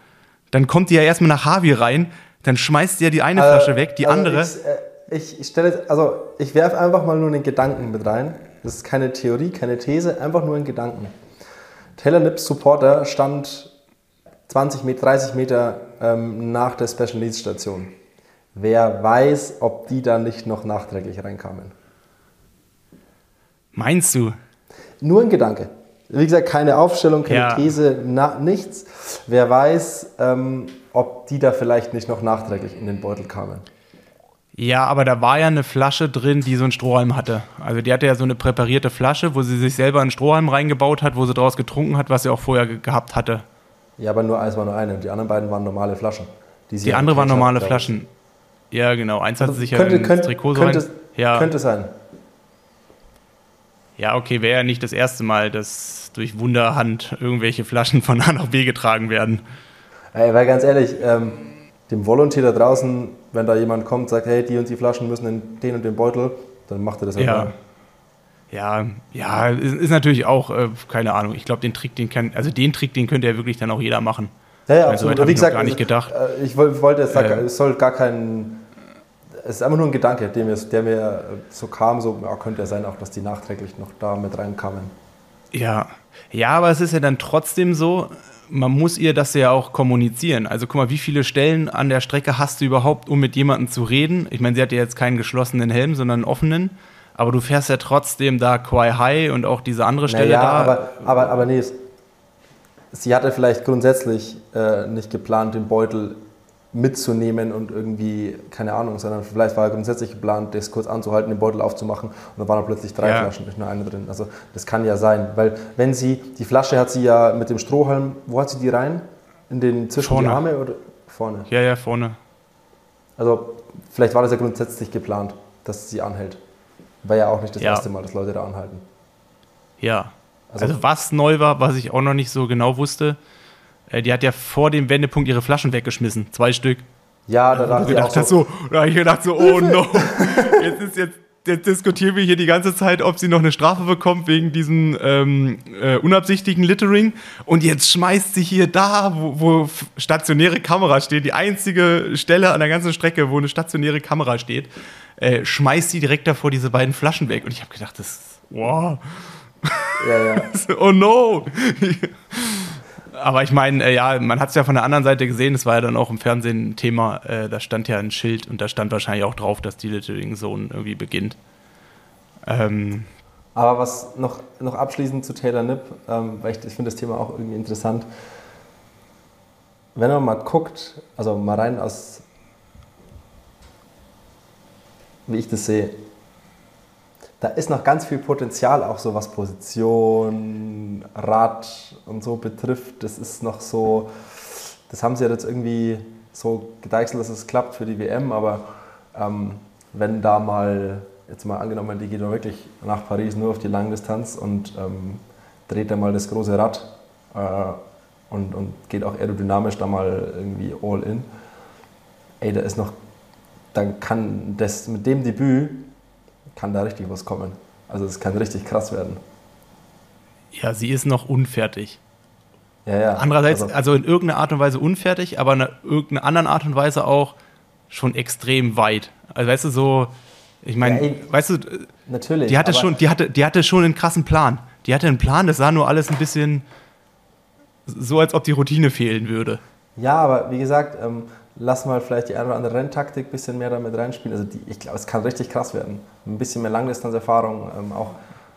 Dann kommt die ja erstmal nach Harvey rein, dann schmeißt sie ja die eine äh, Flasche weg, die also andere. Ich, äh ich stelle, also ich werfe einfach mal nur einen Gedanken mit rein. Das ist keine Theorie, keine These, einfach nur ein Gedanken. Taylor Nips Supporter stand 20 Meter, 30 Meter ähm, nach der Special Needs Station. Wer weiß, ob die da nicht noch nachträglich reinkamen. Meinst du? Nur ein Gedanke. Wie gesagt, keine Aufstellung, keine ja. These, na, nichts. Wer weiß, ähm, ob die da vielleicht nicht noch nachträglich in den Beutel kamen. Ja, aber da war ja eine Flasche drin, die so einen Strohhalm hatte. Also die hatte ja so eine präparierte Flasche, wo sie sich selber einen Strohhalm reingebaut hat, wo sie daraus getrunken hat, was sie auch vorher ge gehabt hatte. Ja, aber nur eins war nur eine. Die anderen beiden waren normale Flaschen. Die, die andere waren normale Flaschen. Ja, genau. Eins hat sie sich könnte, ja ins könnte, Trikot so könnte. Ja. könnte sein. Ja, okay, wäre ja nicht das erste Mal, dass durch Wunderhand irgendwelche Flaschen von [LAUGHS] A nach B getragen werden. Ey, weil ganz ehrlich, ähm, dem Volunteer da draußen, wenn da jemand kommt, sagt, hey, die und die Flaschen müssen in den und den Beutel, dann macht er das Ja. Ja, ja, ist, ist natürlich auch, äh, keine Ahnung, ich glaube, den Trick, den kann, also den Trick, den könnte ja wirklich dann auch jeder machen. Ja, ja, Also, absolut. Wie gesagt, gar nicht gedacht. äh, ich woll- wollte jetzt sagen, Äh. es soll gar kein. Es ist einfach nur ein Gedanke, der mir, der mir so kam, so ja, könnte ja sein, auch dass die nachträglich noch da mit reinkamen. Ja, ja, aber es ist ja dann trotzdem so, man muss ihr das ja auch kommunizieren. Also guck mal, wie viele Stellen an der Strecke hast du überhaupt, um mit jemandem zu reden? Ich meine, sie hat ja jetzt keinen geschlossenen Helm, sondern einen offenen. Aber du fährst ja trotzdem da Quai High und auch diese andere Stelle Naja, da. aber, aber, aber nee, es- sie hatte vielleicht grundsätzlich äh, nicht geplant, den Beutel mitzunehmen und irgendwie, keine Ahnung, sondern vielleicht war grundsätzlich geplant, das kurz anzuhalten, den Beutel aufzumachen und dann waren da plötzlich drei Ja. Flaschen, nicht nur eine drin. Also das kann ja sein, weil wenn sie, die Flasche hat sie ja mit dem Strohhalm, wo hat sie die rein? In den zwischen Vorne. die Arme oder vorne? ja, ja, vorne. Also vielleicht war das ja grundsätzlich geplant, dass sie anhält. War ja auch nicht das Ja. erste Mal, dass Leute da anhalten. Ja. Also- Also, was neu war, was ich auch noch nicht so genau wusste, äh, die hat ja vor dem Wendepunkt ihre Flaschen weggeschmissen. Zwei Stück. Ja, da Da dachte ich auch gedacht, so, so, da habe ich gedacht so, oh no, [LAUGHS] jetzt ist jetzt, jetzt diskutieren wir hier die ganze Zeit, ob sie noch eine Strafe bekommt wegen diesem ähm, äh, unabsichtigen Littering. Und jetzt schmeißt sie hier da, wo, wo stationäre Kamera steht, die einzige Stelle an der ganzen Strecke, wo eine stationäre Kamera steht, äh, schmeißt sie direkt davor diese beiden Flaschen weg. Und ich habe gedacht, das, wow, ja, ja. [LAUGHS] oh no. Aber ich meine, äh, ja, man hat es ja von der anderen Seite gesehen, es war ja dann auch im Fernsehen ein Thema, äh, da stand ja ein Schild und da stand wahrscheinlich auch drauf, dass die Littering Zone irgendwie beginnt. Ähm, Aber was noch, noch abschließend zu Taylor Nipp, ähm, weil ich, ich finde das Thema auch irgendwie interessant. Wenn man mal guckt, also mal rein aus, wie ich das sehe, da ist noch ganz viel Potenzial, auch so was Position, Rad und so betrifft. Das ist noch so, das haben sie ja jetzt irgendwie so gedeichselt, dass es klappt für die WM, aber ähm, wenn da mal, jetzt mal angenommen, die geht doch wirklich nach Paris nur auf die Langdistanz und ähm, dreht da mal das große Rad äh, und, und geht auch aerodynamisch da mal irgendwie all in, ey, da ist noch, dann kann das mit dem Debüt, kann da richtig was kommen. Also es kann richtig krass werden. ja, sie ist noch unfertig. Ja, ja. Andererseits, also, also in irgendeiner Art und Weise unfertig, aber in einer- irgendeiner anderen Art und Weise auch schon extrem weit. Also weißt du, so, ich meine, Ja, weißt du, natürlich. die hatte, schon, die, hatte, die hatte schon einen krassen Plan. Die hatte einen Plan, das sah nur alles ein bisschen so, als ob die Routine fehlen würde. Ja, aber wie gesagt, ähm, lass mal vielleicht die eine oder andere Renntaktik ein bisschen mehr damit reinspielen. Also die, ich glaube, es kann richtig krass werden. Ein bisschen mehr Langdistanzerfahrung, ähm, auch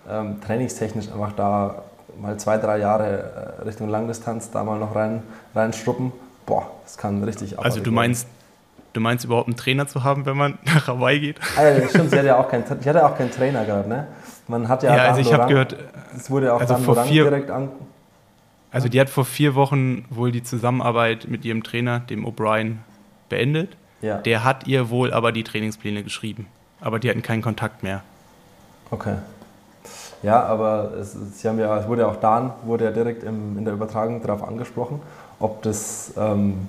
ähm, trainingstechnisch einfach da mal zwei, drei Jahre äh, Richtung Langdistanz da mal noch rein, reinstruppen. Boah, das kann richtig Also abartig du meinst, du meinst überhaupt einen Trainer zu haben, wenn man [LAUGHS] nach Hawaii geht? ja, stimmt, sie hatte ja auch keinen, ich hatte auch keinen Trainer gerade, ne? Man hat ja, Ja, also Dan ich habe gehört, es wurde auch also vor vier- direkt an. also die hat vor vier Wochen wohl die Zusammenarbeit mit ihrem Trainer, dem O'Brien, beendet. Ja, Der hat ihr wohl aber die Trainingspläne geschrieben. Aber die hatten keinen Kontakt mehr. okay. Ja, aber es, sie haben ja, es wurde ja auch Dan, wurde ja direkt im, in der Übertragung darauf angesprochen, ob das, ähm,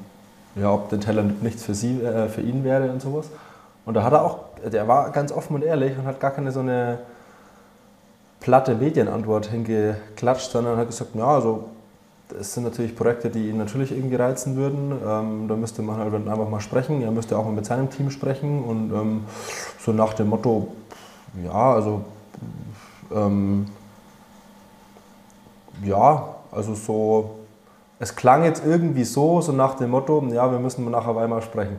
ja, ob der Teller nichts für sie, äh, für ihn wäre und sowas. Und da hat er auch, der war ganz offen und ehrlich und hat gar keine so eine platte Medienantwort hingeklatscht, sondern hat gesagt, ja, also das sind natürlich Projekte, die ihn natürlich irgendwie reizen würden. Ähm, da müsste man halt einfach mal sprechen. Er müsste auch mal mit seinem Team sprechen und ähm, so nach dem Motto, ja, also ähm, ja, also so, es klang jetzt irgendwie so, so nach dem Motto, ja, wir müssen nachher Weimar sprechen.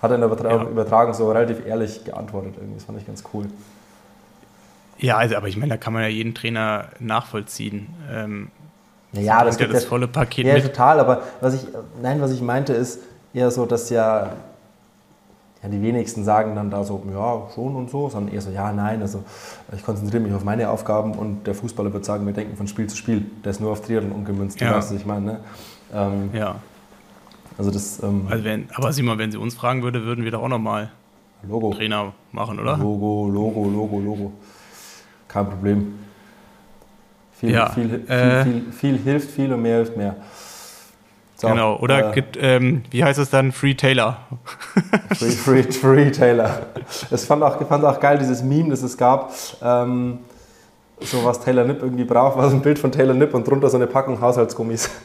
Hat er in der Übertra Ja. Übertragung so relativ ehrlich geantwortet irgendwie, das fand ich ganz cool. Ja, also, aber ich meine, da kann man ja jeden Trainer nachvollziehen. Ähm, Ja, ja, das bringt ja gibt das volle Paket ja, mit. total, aber was ich, nein, was ich meinte ist eher so, dass ja, ja, die wenigsten sagen dann da so, ja, schon und so, sondern eher so, ja, nein, also ich konzentriere mich auf meine Aufgaben und der Fußballer wird sagen, wir denken von Spiel zu Spiel. Der ist nur auf Triathlon umgemünzt, Ja. weißt, ich meine. Ne? Ähm, Ja. Also das ähm, Also wenn, aber Simon, wenn sie uns fragen würde, würden wir doch auch nochmal Logo. Trainer machen, oder? Logo, Logo, Logo, Logo. Kein Problem. Viel, Ja, viel, viel, äh, viel, viel hilft viel und mehr hilft mehr. So, genau. Oder äh, gibt, ähm, wie heißt es dann? Free Taylor. [LAUGHS] Free, free, free Taylor. Das fand auch, fand auch geil, dieses Meme, das es gab. Ähm, so was Taylor Nipp irgendwie braucht, war so ein Bild von Taylor Nipp und drunter so eine Packung Haushaltsgummis. [LAUGHS]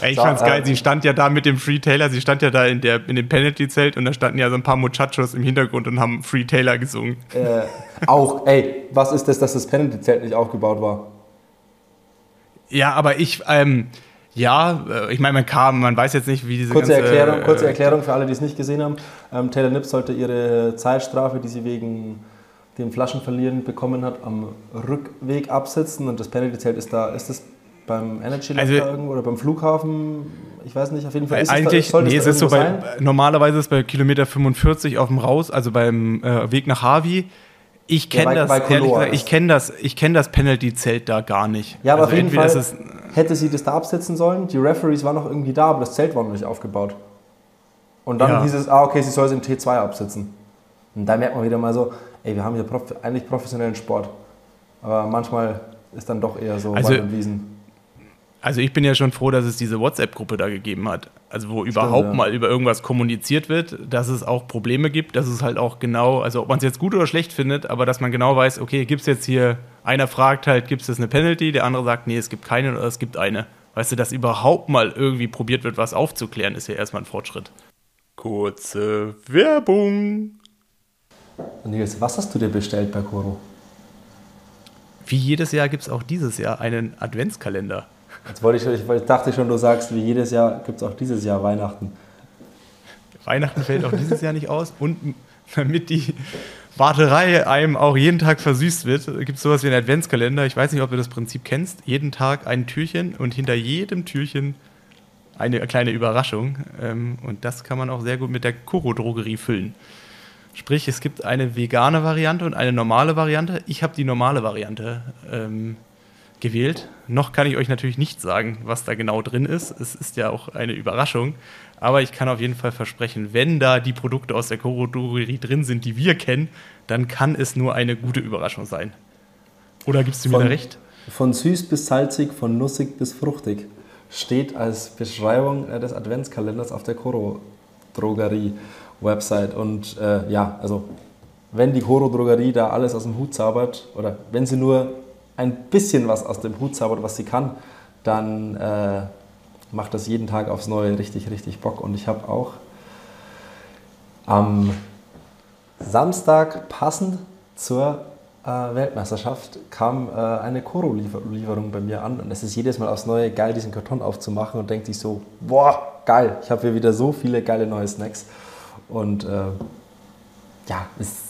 Ey, ich So, fand's äh, geil. Sie stand ja da mit dem Free Taylor. Sie stand ja da in, der, in dem Penalty-Zelt und da standen ja so ein paar Muchachos im Hintergrund und haben Free Taylor gesungen. Äh, auch, ey, was ist das, dass das Penalty-Zelt nicht aufgebaut war? Ja, aber ich, ähm, ja, äh, ich meine, man kam, man weiß jetzt nicht, wie diese Kurze ganze, Erklärung, kurze äh, Erklärung für alle, die es nicht gesehen haben. Ähm, Taylor Nipp sollte ihre Zeitstrafe, die sie wegen dem Flaschenverlieren bekommen hat, am Rückweg absitzen und das Penalty-Zelt ist da, ist das beim Energy Lab Also- irgendwo oder beim Flughafen? Ich weiß nicht, auf jeden Fall ist es da, eigentlich, nee, es ist so bei, sein. normalerweise ist es bei Kilometer 45 auf dem Raus, also beim äh, Weg nach Harvey. Ich Ja, kenne bei- das, bei ehrlich Koloa gesagt, ich ist- kenne das, ich kenne das Penalty-Zelt da gar nicht. Ja, aber also auf jeden Fall es, hätte sie das da absetzen sollen. Die Referees waren noch irgendwie da, aber das Zelt war noch nicht aufgebaut. Und dann Ja. hieß es, ah, okay, sie soll es im T2 absetzen. Und da merkt man wieder mal so, ey, wir haben hier prof eigentlich professionellen Sport. Aber manchmal ist dann doch eher so Also- Wiesen. Also ich bin ja schon froh, dass es diese WhatsApp-Gruppe da gegeben hat. Also wo überhaupt ja. mal über irgendwas kommuniziert wird, dass es auch Probleme gibt, dass es halt auch genau, also ob man es jetzt gut oder schlecht findet, aber dass man genau weiß, okay, gibt es jetzt hier, einer fragt halt, gibt es jetzt eine Penalty, der andere sagt, nee, es gibt keine oder es gibt eine. Weißt du, dass überhaupt mal irgendwie probiert wird, was aufzuklären, ist ja erstmal ein Fortschritt. Kurze Werbung. Nils, was hast du dir bestellt bei Koro? Wie jedes Jahr gibt es auch dieses Jahr einen Adventskalender. Jetzt wollte ich, ich dachte schon, du sagst, wie jedes Jahr gibt es auch dieses Jahr Weihnachten. Weihnachten fällt auch dieses Jahr nicht aus. Und damit die Warterei einem auch jeden Tag versüßt wird, gibt es sowas wie einen Adventskalender. Ich weiß nicht, ob du das Prinzip kennst. Jeden Tag ein Türchen und hinter jedem Türchen eine kleine Überraschung. Ähm, Und das kann man auch sehr gut mit der Koro-Drogerie füllen. Sprich, es gibt eine vegane Variante und eine normale Variante. Ich habe die normale Variante ähm, gewählt. Noch kann ich euch natürlich nicht sagen, was da genau drin ist. Es ist ja auch eine Überraschung. Aber ich kann auf jeden Fall versprechen, wenn da die Produkte aus der Koro-Drogerie drin sind, die wir kennen, dann kann es nur eine gute Überraschung sein. Oder gibst du mir Von- da recht? Von süß bis salzig, von nussig bis fruchtig steht als Beschreibung äh, des Adventskalenders auf der Koro Drogerie Website. Und äh, ja, also wenn die Koro Drogerie da alles aus dem Hut zaubert oder wenn sie nur ein bisschen was aus dem Hut zaubert, was sie kann, dann äh, macht das jeden Tag aufs Neue richtig, richtig Bock. Und ich habe auch am Samstag passend zur äh, Weltmeisterschaft kam äh, eine Koro-Lieferung bei mir an und es ist jedes Mal aufs Neue geil, diesen Karton aufzumachen und denkt sich so, boah, geil, ich habe hier wieder so viele geile neue Snacks und äh, ja, es,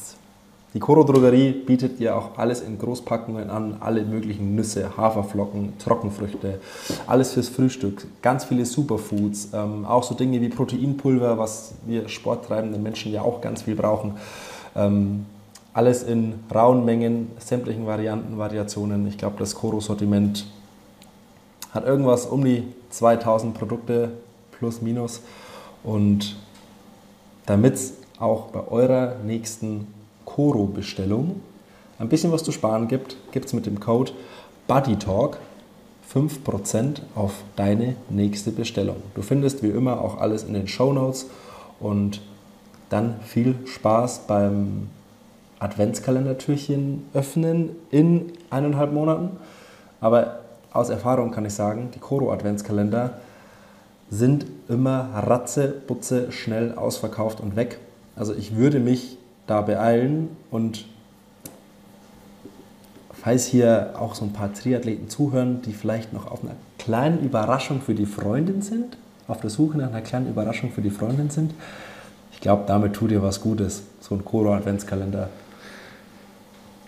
die Koro-Drogerie bietet dir auch alles in Großpackungen an, alle möglichen Nüsse, Haferflocken, Trockenfrüchte, alles fürs Frühstück, ganz viele Superfoods, ähm, auch so Dinge wie Proteinpulver, was wir sporttreibenden Menschen ja auch ganz viel brauchen. Ähm, alles in rauen Mengen, sämtlichen Varianten, Variationen. Ich glaube, das Koro-Sortiment hat irgendwas um die 2000 Produkte plus minus. Und damit es auch bei eurer nächsten Koro-Bestellung ein bisschen was zu sparen gibt, gibt es mit dem Code BuddyTalk 5% auf deine nächste Bestellung. Du findest wie immer auch alles in den Show Notes und dann viel Spaß beim Adventskalendertürchen öffnen in eineinhalb Monaten. Aber aus Erfahrung kann ich sagen, die Koro-Adventskalender sind immer ratze, butze, schnell ausverkauft und weg. Also ich würde mich da beeilen und falls hier auch so ein paar Triathleten zuhören, die vielleicht noch auf einer kleinen Überraschung für die Freundin sind, auf der Suche nach einer kleinen Überraschung für die Freundin sind, ich glaube, damit tut ihr was Gutes, so ein Koro-Adventskalender.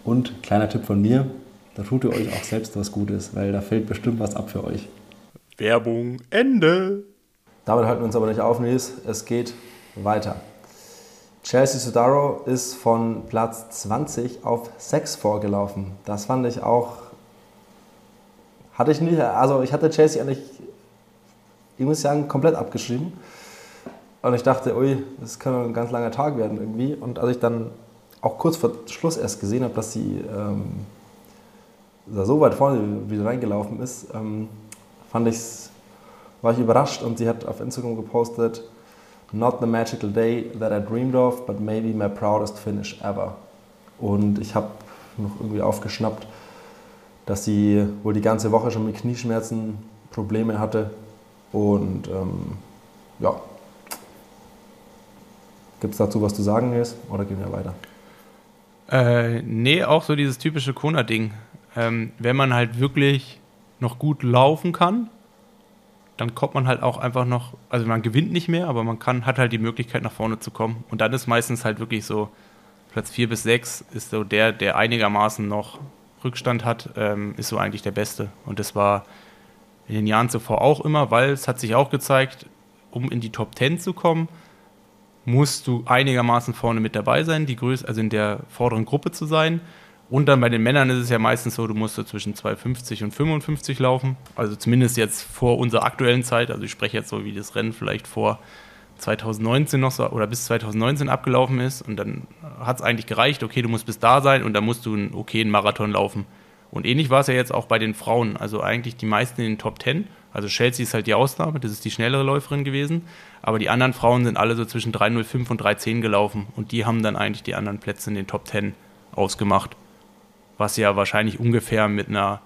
Und kleiner Tipp von mir, da tut ihr euch auch selbst was Gutes, weil da fällt bestimmt was ab für euch. Werbung Ende. Damit halten wir uns aber nicht auf, Nils. Es geht weiter. Chelsea Sudaro ist von Platz 20 auf 6 vorgelaufen. Das fand ich auch. Hatte ich nicht. Also, ich hatte Chelsea eigentlich, ich muss sagen, komplett abgeschrieben. Und ich dachte, ui, das kann ein ganz langer Tag werden irgendwie. Und als ich dann auch kurz vor Schluss erst gesehen habe, dass sie ähm, da so weit vorne wieder reingelaufen ist, ähm, fand ich's, war ich überrascht und sie hat auf Instagram gepostet, Not the magical day that I dreamed of, but maybe my proudest finish ever. Und ich habe noch irgendwie aufgeschnappt, dass sie wohl die ganze Woche schon mit Knieschmerzen Probleme hatte. Und ähm, ja. Gibt es dazu was zu sagen, Nils? Oder gehen wir weiter? Äh, nee, auch so dieses typische Kona-Ding. Ähm, wenn man halt wirklich noch gut laufen kann, dann kommt man halt auch einfach noch, also man gewinnt nicht mehr, aber man kann, hat halt die Möglichkeit nach vorne zu kommen. Und dann ist meistens halt wirklich so, Platz 4 bis 6 ist so der, der einigermaßen noch Rückstand hat, ähm, ist so eigentlich der Beste. Und das war in den Jahren zuvor auch immer, weil es hat sich auch gezeigt, um in die Top 10 zu kommen, musst du einigermaßen vorne mit dabei sein, die Größe, also in der vorderen Gruppe zu sein. Und dann bei den Männern ist es ja meistens so, du musst so zwischen 2,50 und 55 laufen. Also zumindest jetzt vor unserer aktuellen Zeit. Also ich spreche jetzt so, wie das Rennen vielleicht vor 2019 noch so oder bis 2019 abgelaufen ist. Und dann hat es eigentlich gereicht, okay, du musst bis da sein und dann musst du einen okayen Marathon laufen. Und ähnlich war es ja jetzt auch bei den Frauen. Also eigentlich die meisten in den Top 10. Also Chelsea ist halt die Ausnahme, das ist die schnellere Läuferin gewesen. Aber die anderen Frauen sind alle so zwischen 3,05 und 3,10 gelaufen. Und die haben dann eigentlich die anderen Plätze in den Top 10 ausgemacht was ja wahrscheinlich ungefähr mit einer,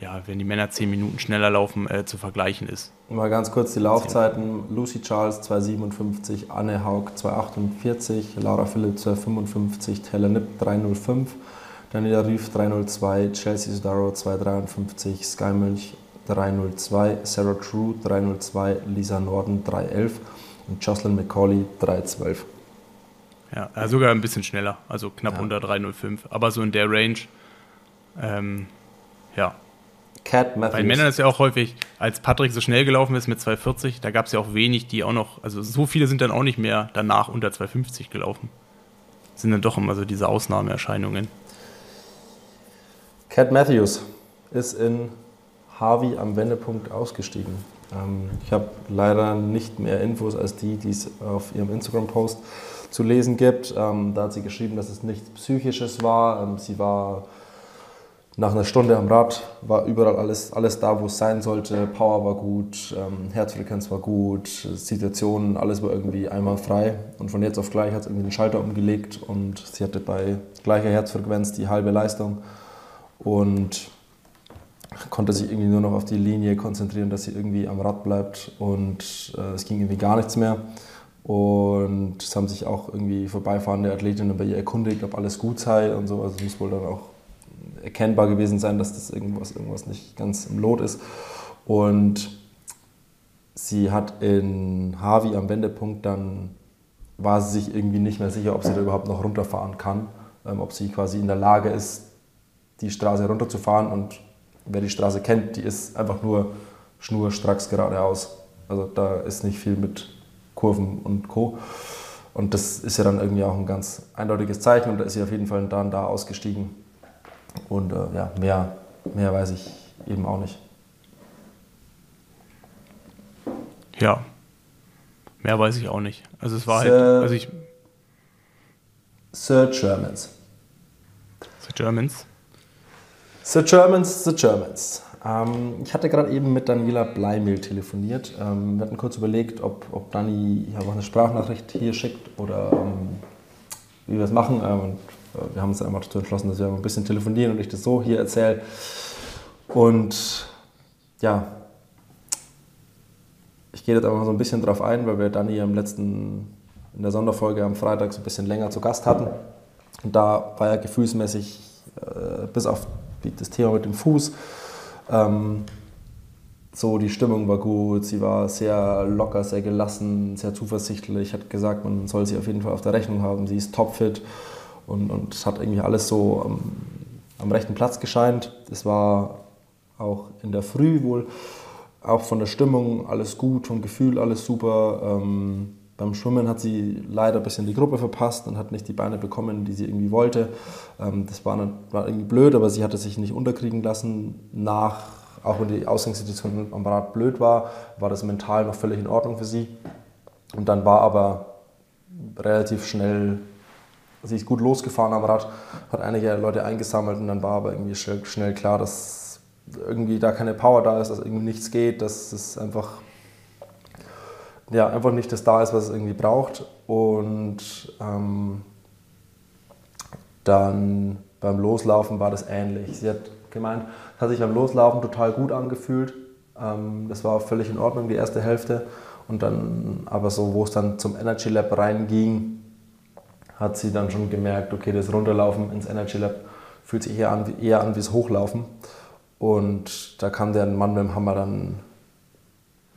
ja, wenn die Männer zehn Minuten schneller laufen, äh, zu vergleichen ist. Mal ganz kurz die Laufzeiten. Lucy Charles 2,57, Anne Haug 2,48, Laura Philipp 2,55, Taylor Nipp 3,05, Daniela Rief 3,02, Chelsea Sudaro 2,53, Sky Mönch 3,02, Sarah True 3,02, Lisa Norden 3,11 und Jocelyn McCauley 3,12. Ja, äh, sogar ein bisschen schneller, also knapp ja. unter 305. Aber so in der Range, ähm, ja. Cat Matthews. Bei Männern ist ja auch häufig, als Patrick so schnell gelaufen ist mit 240, da gab es ja auch wenig, die auch noch, also so viele sind dann auch nicht mehr danach unter 250 gelaufen. Sind dann doch immer so diese Ausnahmeerscheinungen. Cat Matthews ist in Harvey am Wendepunkt ausgestiegen. Ähm, ich habe leider nicht mehr Infos als die, die es auf ihrem Instagram-Post zu lesen gibt. Ähm, da hat sie geschrieben, dass es nichts Psychisches war. Ähm, sie war nach einer Stunde am Rad, war überall alles, alles da, wo es sein sollte. Power war gut, ähm, Herzfrequenz war gut, Situation, alles war irgendwie einmal frei. Und von jetzt auf gleich hat es irgendwie den Schalter umgelegt und sie hatte bei gleicher Herzfrequenz die halbe Leistung und konnte sich irgendwie nur noch auf die Linie konzentrieren, dass sie irgendwie am Rad bleibt und äh, es ging irgendwie gar nichts mehr. Und es haben sich auch irgendwie vorbeifahrende Athletinnen bei ihr erkundigt, ob alles gut sei und so. Also es muss wohl dann auch erkennbar gewesen sein, dass das irgendwas, irgendwas nicht ganz im Lot ist. Und sie hat in Harvey am Wendepunkt dann, war sie sich irgendwie nicht mehr sicher, ob sie da überhaupt noch runterfahren kann, ähm, ob sie quasi in der Lage ist, die Straße runterzufahren. Und wer die Straße kennt, die ist einfach nur schnurstracks geradeaus. Also da ist nicht viel mit Kurven und Co. Und das ist ja dann irgendwie auch ein ganz eindeutiges Zeichen und da ist sie auf jeden Fall dann da ausgestiegen. Und äh, ja, mehr, mehr weiß ich eben auch nicht. Ja, mehr weiß ich auch nicht. Also es war halt, Sir, halt, also ich. Sir Germans. Sir Germans. Sir Germans, The Germans. Ähm, ich hatte gerade eben mit Daniela Bleimehl telefoniert. Ähm, wir hatten kurz überlegt, ob, ob Dani auch eine Sprachnachricht hier schickt oder ähm, wie wir es machen. Und äh, wir haben uns einfach dazu entschlossen, dass wir ein bisschen telefonieren und ich das so hier erzähle. Und ja, ich gehe jetzt einfach so ein bisschen drauf ein, weil wir Dani im letzten, in der Sonderfolge am Freitag so ein bisschen länger zu Gast hatten. Und da war er gefühlsmäßig, äh, bis auf das Thema mit dem Fuß, ähm, so, die Stimmung war gut, sie war sehr locker, sehr gelassen, sehr zuversichtlich, hat gesagt, man soll sie auf jeden Fall auf der Rechnung haben, sie ist topfit und, und es hat irgendwie alles so am, am rechten Platz gescheint. Es war auch in der Früh wohl auch von der Stimmung alles gut, vom Gefühl alles super. Ähm, beim Schwimmen hat sie leider ein bisschen die Gruppe verpasst und hat nicht die Beine bekommen, die sie irgendwie wollte. Ähm, das war, war irgendwie blöd, aber sie hatte sich nicht unterkriegen lassen. Nach, auch wenn die Ausgangssituation am Rad blöd war, war das mental noch völlig in Ordnung für sie. Und dann war aber relativ schnell, sie ist gut losgefahren am Rad, hat einige Leute eingesammelt und dann war aber irgendwie schnell klar, dass irgendwie da keine Power da ist, dass irgendwie nichts geht, dass es einfach ja, einfach nicht das da ist, was es irgendwie braucht. Und ähm, dann beim Loslaufen war das ähnlich. Sie hat gemeint, es hat sich beim Loslaufen total gut angefühlt. Ähm, das war völlig in Ordnung, die erste Hälfte. Und dann, aber so, wo es dann zum Energy Lab reinging, hat sie dann schon gemerkt, okay, das Runterlaufen ins Energy Lab fühlt sich eher an, eher an wie das Hochlaufen. Und da kam der Mann mit dem Hammer dann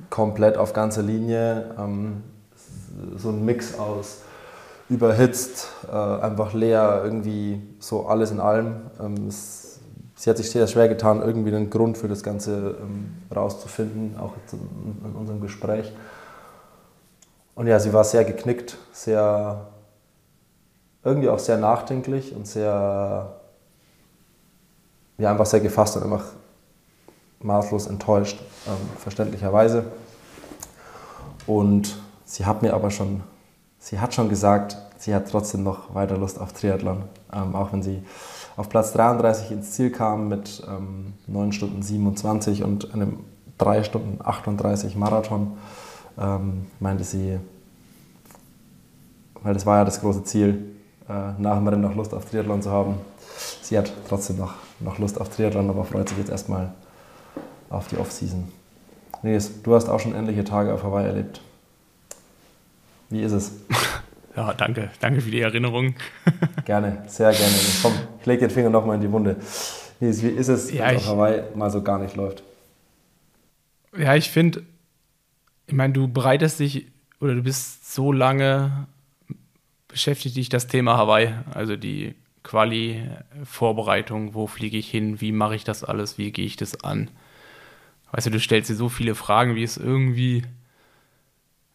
komplett auf ganzer Linie. Ähm, so ein Mix aus überhitzt, äh, einfach leer, irgendwie so alles in allem. Ähm, es, sie hat sich sehr schwer getan, irgendwie einen Grund für das Ganze ähm, rauszufinden, auch in, in, unserem Gespräch. Und ja, sie war sehr geknickt, sehr, irgendwie auch sehr nachdenklich und sehr, ja, einfach sehr gefasst und einfach maßlos enttäuscht, ähm, verständlicherweise. Und sie hat mir aber schon, sie hat schon gesagt, sie hat trotzdem noch weiter Lust auf Triathlon, ähm, auch wenn sie auf Platz 33 ins Ziel kam mit ähm, 9 Stunden 27 und einem 3 Stunden 38 Marathon, ähm, meinte sie, weil das war ja das große Ziel, äh, nach dem Rennen noch Lust auf Triathlon zu haben. Sie hat trotzdem noch, noch Lust auf Triathlon, aber freut sich jetzt erstmal auf die Offseason. Nils, du hast auch schon ähnliche Tage auf Hawaii erlebt. Wie ist es? [LAUGHS] Ja, danke. Danke für die Erinnerung. [LAUGHS] gerne, sehr gerne. Komm, ich lege den Finger nochmal in die Wunde. Nils, wie ist es, ja, wenn es auf Hawaii mal so gar nicht läuft? Ja, ich finde, ich meine, du bereitest dich oder du bist so lange beschäftigt dich das Thema Hawaii, also die Quali-Vorbereitung, wo fliege ich hin, wie mache ich das alles, wie gehe ich das an. Weißt du, du stellst dir so viele Fragen, wie es irgendwie,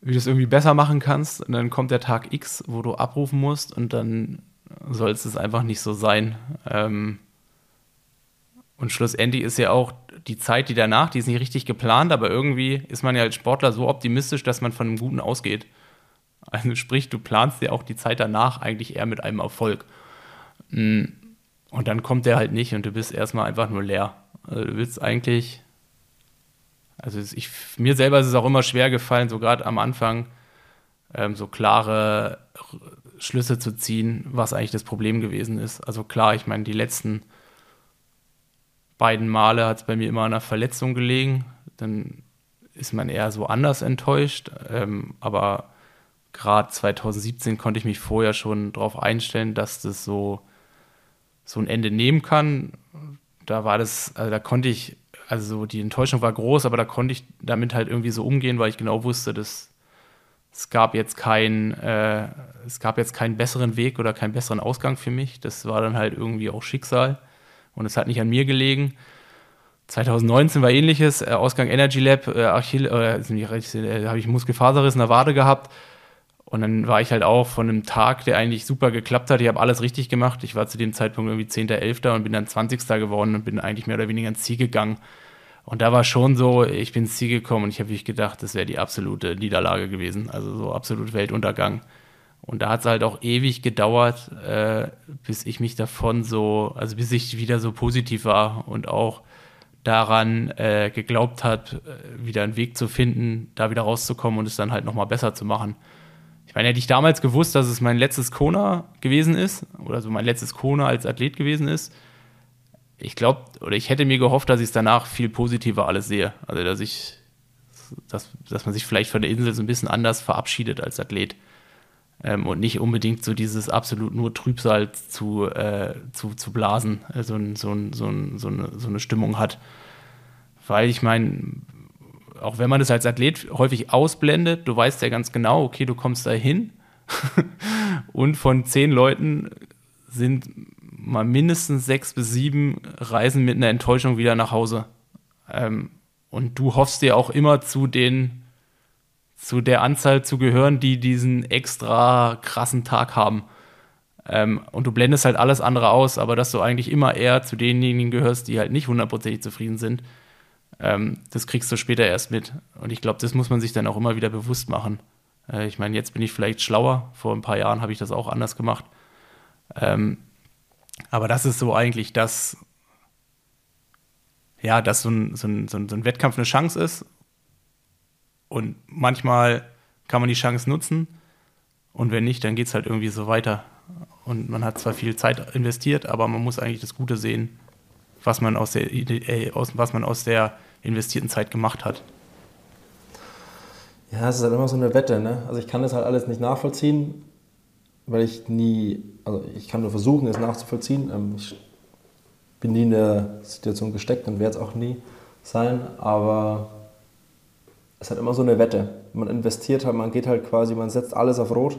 wie du es irgendwie besser machen kannst. Und dann kommt der Tag X, wo du abrufen musst und dann soll es einfach nicht so sein. Ähm und schlussendlich ist ja auch die Zeit, die danach, die ist nicht richtig geplant, aber irgendwie ist man ja als Sportler so optimistisch, dass man von einem Guten ausgeht. Also sprich, du planst ja auch die Zeit danach eigentlich eher mit einem Erfolg. Mm. Und dann kommt der halt nicht und du bist erstmal einfach nur leer. Also du willst eigentlich also ich, mir selber ist es auch immer schwer gefallen, so gerade am Anfang, ähm, so klare Schlüsse zu ziehen, was eigentlich das Problem gewesen ist. Also klar, ich meine, die letzten beiden Male hat es bei mir immer an einer Verletzung gelegen. Dann ist man eher so anders enttäuscht. Ähm, aber gerade 2017 konnte ich mich vorher schon darauf einstellen, dass das so, so ein Ende nehmen kann. Da war das, also da konnte ich also die Enttäuschung war groß, aber da konnte ich damit halt irgendwie so umgehen, weil ich genau wusste, dass es gab jetzt keinen, äh, es gab jetzt keinen besseren Weg oder keinen besseren Ausgang für mich. Das war dann halt irgendwie auch Schicksal und es hat nicht an mir gelegen. 2019 war ähnliches, äh, Ausgang Energy Lab, äh, Achill, äh, äh, habe ich Muskelfaserriss in der Wade gehabt und dann war ich halt auch von einem Tag, der eigentlich super geklappt hat. Ich habe alles richtig gemacht. Ich war zu dem Zeitpunkt irgendwie 10.11. und bin dann 20. geworden und bin eigentlich mehr oder weniger ins Ziel gegangen. Und da war schon so, ich bin ins Ziel gekommen und ich habe wirklich gedacht, das wäre die absolute Niederlage gewesen. Also so absolut Weltuntergang. Und da hat es halt auch ewig gedauert, äh, bis ich mich davon so, also bis ich wieder so positiv war und auch daran äh, geglaubt hat, äh, wieder einen Weg zu finden, da wieder rauszukommen und es dann halt nochmal besser zu machen meine, hätte ich damals gewusst, dass es mein letztes Kona gewesen ist, oder so mein letztes Kona als Athlet gewesen ist, ich glaube, oder ich hätte mir gehofft, dass ich es danach viel positiver alles sehe. Also, dass ich, dass, dass man sich vielleicht von der Insel so ein bisschen anders verabschiedet als Athlet. Ähm, und nicht unbedingt so dieses absolut nur Trübsal zu, äh, zu, zu blasen, äh, so, so, so, so, eine, so eine Stimmung hat. Weil ich meine, auch wenn man das als Athlet häufig ausblendet, du weißt ja ganz genau, okay, du kommst da hin [LAUGHS] und von zehn Leuten sind mal mindestens sechs bis sieben Reisen mit einer Enttäuschung wieder nach Hause. Ähm, Und du hoffst dir auch immer zu den, zu der Anzahl zu gehören, die diesen extra krassen Tag haben. Ähm, und du blendest halt alles andere aus, aber dass du eigentlich immer eher zu denjenigen gehörst, die halt nicht hundertprozentig zufrieden sind, ähm, das kriegst du später erst mit. Und ich glaube, das muss man sich dann auch immer wieder bewusst machen. Äh, ich meine, jetzt bin ich vielleicht schlauer. Vor ein paar Jahren habe ich das auch anders gemacht. Ähm, aber das ist so eigentlich das, ja, dass so ein, so, ein, so ein Wettkampf eine Chance ist. Und manchmal kann man die Chance nutzen. Und wenn nicht, dann geht es halt irgendwie so weiter. Und man hat zwar viel Zeit investiert, aber man muss eigentlich das Gute sehen, was man aus der, äh, aus, was man aus der investierten Zeit gemacht hat. Ja, es ist halt immer so eine Wette. Ne? Also ich kann das halt alles nicht nachvollziehen, weil ich nie, also ich kann nur versuchen, es nachzuvollziehen. Ähm, ich bin nie in der Situation gesteckt und werde es auch nie sein, aber es ist halt immer so eine Wette. Man investiert halt, man geht halt quasi, man setzt alles auf Rot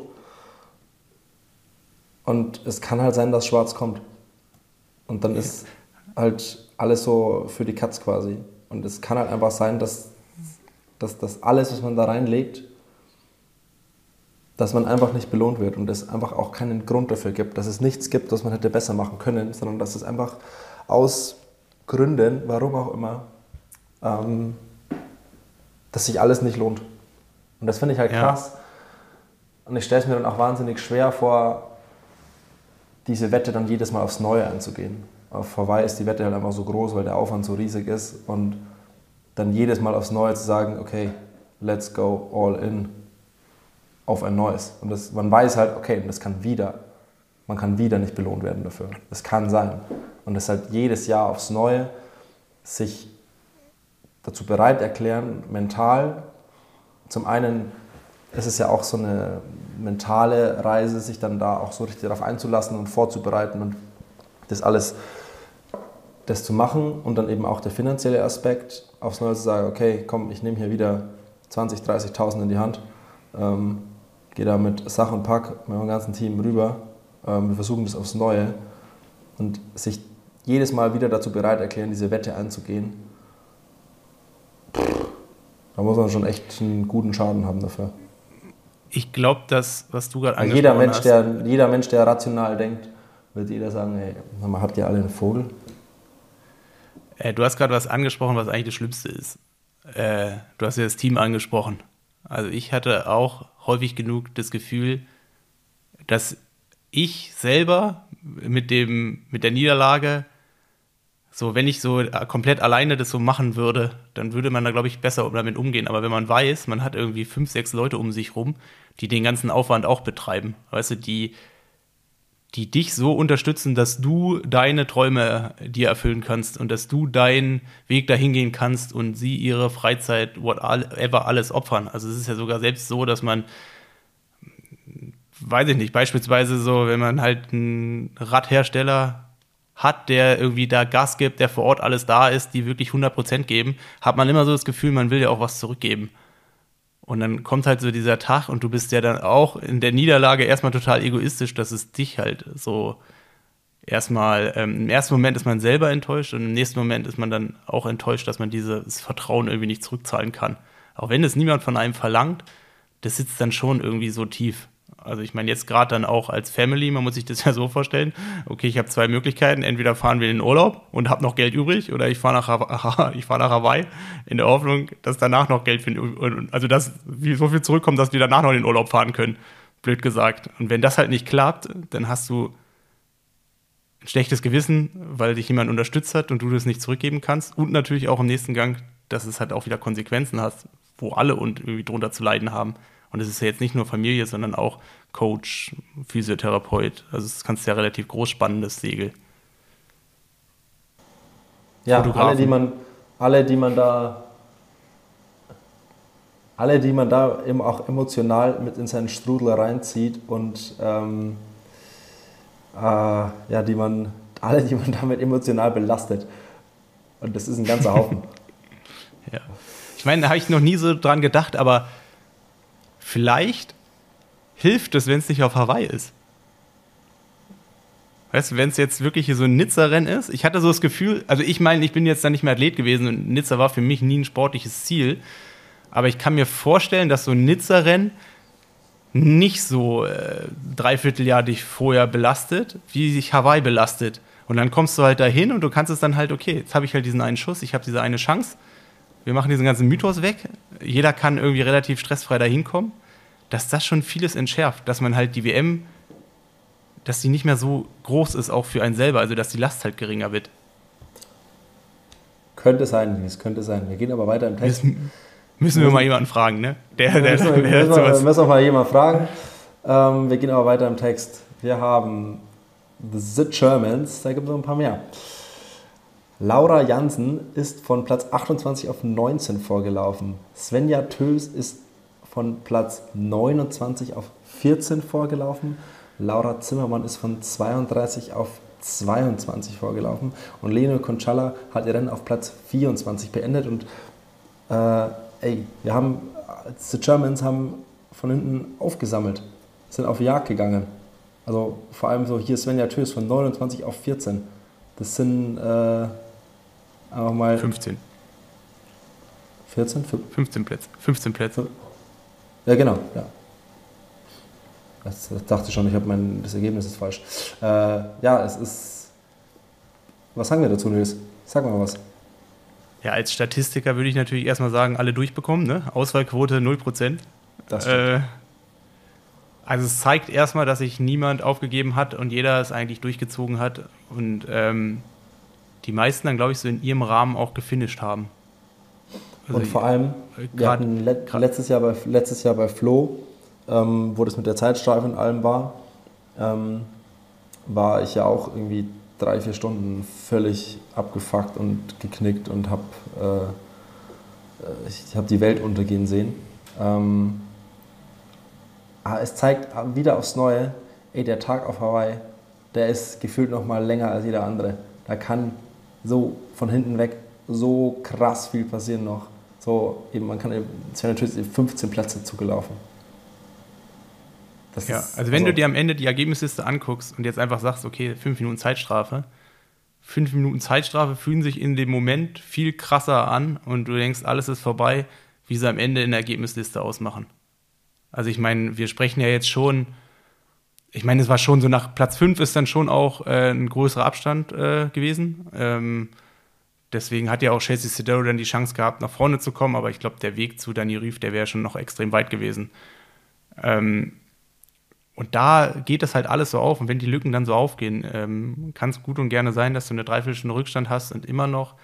und es kann halt sein, dass schwarz kommt. Und dann ist halt alles so für die Katz quasi. Und es kann halt einfach sein, dass, dass das alles, was man da reinlegt, dass man einfach nicht belohnt wird und es einfach auch keinen Grund dafür gibt, dass es nichts gibt, was man hätte besser machen können, sondern dass es einfach aus Gründen, warum auch immer, ähm, dass sich alles nicht lohnt. Und das finde ich halt ja. krass. Und ich stelle es mir dann auch wahnsinnig schwer vor, diese Wette dann jedes Mal aufs Neue anzugehen. Auf Hawaii ist die Wette halt einfach so groß, weil der Aufwand so riesig ist und dann jedes Mal aufs Neue zu sagen, okay, let's go all in auf ein neues. Und das, man weiß halt, okay, das kann wieder, man kann wieder nicht belohnt werden dafür. Das kann sein. Und das halt jedes Jahr aufs Neue sich dazu bereit erklären, mental. Zum einen ist es ja auch so eine mentale Reise, sich dann da auch so richtig darauf einzulassen und vorzubereiten und das alles das zu machen und dann eben auch der finanzielle Aspekt aufs Neue zu sagen, okay, komm, ich nehme hier wieder 20, 30.000 in die Hand, ähm, gehe da mit Sach und Pack mit meinem ganzen Team rüber, ähm, wir versuchen das aufs Neue und sich jedes Mal wieder dazu bereit erklären, diese Wette einzugehen, da muss man schon echt einen guten Schaden haben dafür. Ich glaube, dass, was du gerade angesprochen jeder Mensch, hast. Der, jeder Mensch, der rational denkt, wird jeder sagen, hey, habt ihr alle einen Vogel? Äh, du hast gerade was angesprochen, was eigentlich das Schlimmste ist. Äh, du hast ja das Team angesprochen. Also ich hatte auch häufig genug das Gefühl, dass ich selber mit, dem, mit der Niederlage, so wenn ich so komplett alleine das so machen würde, dann würde man da, glaube ich, besser damit umgehen. Aber wenn man weiß, man hat irgendwie fünf, sechs Leute um sich rum, die den ganzen Aufwand auch betreiben, weißt du, die die dich so unterstützen, dass du deine Träume dir erfüllen kannst und dass du deinen Weg dahin gehen kannst und sie ihre Freizeit, whatever, alles opfern. Also es ist ja sogar selbst so, dass man, weiß ich nicht, beispielsweise so, wenn man halt einen Radhersteller hat, der irgendwie da Gas gibt, der vor Ort alles da ist, die wirklich 100% geben, hat man immer so das Gefühl, man will ja auch was zurückgeben. Und dann kommt halt so dieser Tag und du bist ja dann auch in der Niederlage erstmal total egoistisch, dass es dich halt so erstmal, ähm, im ersten Moment ist man selber enttäuscht und im nächsten Moment ist man dann auch enttäuscht, dass man dieses Vertrauen irgendwie nicht zurückzahlen kann. Auch wenn es niemand von einem verlangt, das sitzt dann schon irgendwie so tief. Also ich meine jetzt gerade dann auch als Family, man muss sich das [LAUGHS] ja so vorstellen, okay, ich habe zwei Möglichkeiten, entweder fahren wir in den Urlaub und habe noch Geld übrig oder ich fahre nach, [LAUGHS] fahr nach Hawaii in der Hoffnung, dass danach noch Geld also dass so viel zurückkommt, dass wir danach noch in den Urlaub fahren können, blöd gesagt. Und wenn das halt nicht klappt, dann hast du ein schlechtes Gewissen, weil dich jemand unterstützt hat und du das nicht zurückgeben kannst und natürlich auch im nächsten Gang, dass es halt auch wieder Konsequenzen hast, wo alle und irgendwie drunter zu leiden haben. Und es ist ja jetzt nicht nur Familie, sondern auch Coach, Physiotherapeut. Also das kannst du ja relativ groß spannendes Segel. Ja, alle die, man, alle, die man da alle, die man da eben auch emotional mit in seinen Strudel reinzieht und ähm, äh, ja, die man, alle, die man damit emotional belastet. Und das ist ein ganzer Haufen. [LAUGHS] ja. Ich meine, da habe ich noch nie so dran gedacht, aber vielleicht hilft es, wenn es nicht auf Hawaii ist. Weißt du, wenn es jetzt wirklich hier so ein Nizza-Rennen ist, ich hatte so das Gefühl, also ich meine, ich bin jetzt da nicht mehr Athlet gewesen und Nizza war für mich nie ein sportliches Ziel. Aber ich kann mir vorstellen, dass so ein Nizza-Rennen nicht so äh, dreiviertel dich vorher belastet, wie sich Hawaii belastet. Und dann kommst du halt dahin und du kannst es dann halt, okay, jetzt habe ich halt diesen einen Schuss, ich habe diese eine Chance. Wir machen diesen ganzen Mythos weg. Jeder kann irgendwie relativ stressfrei dahin kommen. Dass das schon vieles entschärft, dass man halt die WM, dass die nicht mehr so groß ist, auch für einen selber, also dass die Last halt geringer wird. Könnte sein, es könnte sein. Wir gehen aber weiter im Text. Müssen, müssen wir mal jemanden fragen, ne? Der, der, müssen, wir, der müssen, wir, müssen wir mal jemanden fragen. Ähm, wir gehen aber weiter im Text. Wir haben The Germans, da gibt es noch ein paar mehr. Laura Jansen ist von Platz 28 auf 19 vorgelaufen. Svenja Tös ist von Platz 29 auf 14 vorgelaufen. Laura Zimmermann ist von 32 auf 22 vorgelaufen. Und Leno Conchala hat ihr Rennen auf Platz 24 beendet. Und äh, ey, wir haben, The Germans haben von hinten aufgesammelt, sind auf Jagd gegangen. Also vor allem so hier Svenja Tös von 29 auf 14. Das sind äh, einfach mal. 15. 14? 15 Plätze. 15 Plätze. Ja, genau, ja. Das, das dachte ich schon, ich habe mein, das Ergebnis ist falsch. Äh, ja, es ist. Was sagen wir dazu, Nils? Sag mal was. Ja, als Statistiker würde ich natürlich erstmal sagen, alle durchbekommen, ne? Auswahlquote 0%. Das stimmt. Äh, also es zeigt erstmal, dass sich niemand aufgegeben hat und jeder es eigentlich durchgezogen hat und ähm, die meisten dann, glaube ich, so in ihrem Rahmen auch gefinisht haben. Also und vor allem, wir hatten let, letztes, Jahr bei, letztes Jahr bei Flo, ähm, wo das mit der Zeitstrafe und allem war, ähm, war ich ja auch irgendwie drei, vier Stunden völlig abgefuckt und geknickt und habe äh, ich hab die Welt untergehen sehen. Ähm, aber es zeigt wieder aufs Neue, ey, der Tag auf Hawaii, der ist gefühlt noch mal länger als jeder andere. Da kann so von hinten weg so krass viel passieren noch. So, eben, man kann, es wäre natürlich 15 Plätze zugelaufen. Das ja, ist, also wenn also, du dir am Ende die Ergebnisliste anguckst und jetzt einfach sagst, okay, 5 Minuten Zeitstrafe, 5 Minuten Zeitstrafe fühlen sich in dem Moment viel krasser an und du denkst, alles ist vorbei, wie sie am Ende in der Ergebnisliste ausmachen. Also ich meine, wir sprechen ja jetzt schon, ich meine, es war schon so nach Platz 5 ist dann schon auch äh, ein größerer Abstand äh, gewesen. Ähm, deswegen hat ja auch Chelsea Sedero dann die Chance gehabt, nach vorne zu kommen, aber ich glaube, der Weg zu Dani Rief, der wäre schon noch extrem weit gewesen. Ähm, und da geht das halt alles so auf. Und wenn die Lücken dann so aufgehen, ähm, kann es gut und gerne sein, dass du eine Dreiviertelstunde Rückstand hast und immer noch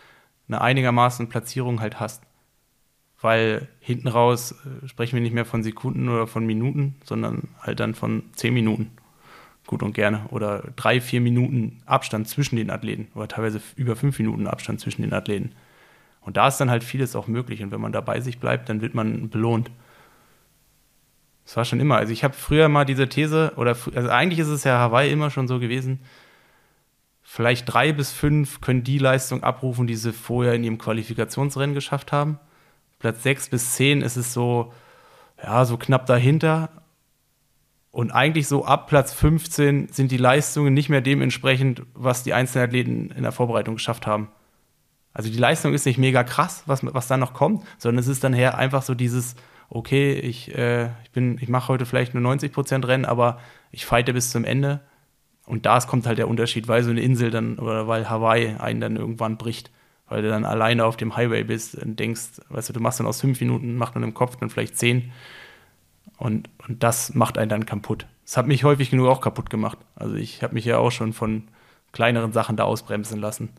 eine einigermaßen Platzierung halt hast weil hinten raus äh, sprechen wir nicht mehr von Sekunden oder von Minuten, sondern halt dann von zehn Minuten. Gut und gerne. Oder drei, vier Minuten Abstand zwischen den Athleten oder teilweise über fünf Minuten Abstand zwischen den Athleten. Und da ist dann halt vieles auch möglich. Und wenn man da bei sich bleibt, dann wird man belohnt. Das war schon immer. Also ich habe früher mal diese These, oder also eigentlich ist es ja Hawaii immer schon so gewesen, vielleicht drei bis fünf können die Leistung abrufen, die sie vorher in ihrem Qualifikationsrennen geschafft haben. Platz 6 bis 10 ist es so, ja, so knapp dahinter. Und eigentlich so ab Platz 15 sind die Leistungen nicht mehr dementsprechend, was die einzelnen Athleten in der Vorbereitung geschafft haben. Also die Leistung ist nicht mega krass, was, was dann noch kommt, sondern es ist dann her einfach so dieses, okay, ich, äh, ich, ich mache heute vielleicht nur 90% Rennen, aber ich fighte bis zum Ende. Und da kommt halt der Unterschied, weil so eine Insel dann oder weil Hawaii einen dann irgendwann bricht weil du dann alleine auf dem Highway bist und denkst, weißt du, du machst dann aus fünf Minuten, macht man im Kopf dann vielleicht zehn. Und, und das macht einen dann kaputt. Das hat mich häufig genug auch kaputt gemacht. Also ich habe mich ja auch schon von kleineren Sachen da ausbremsen lassen.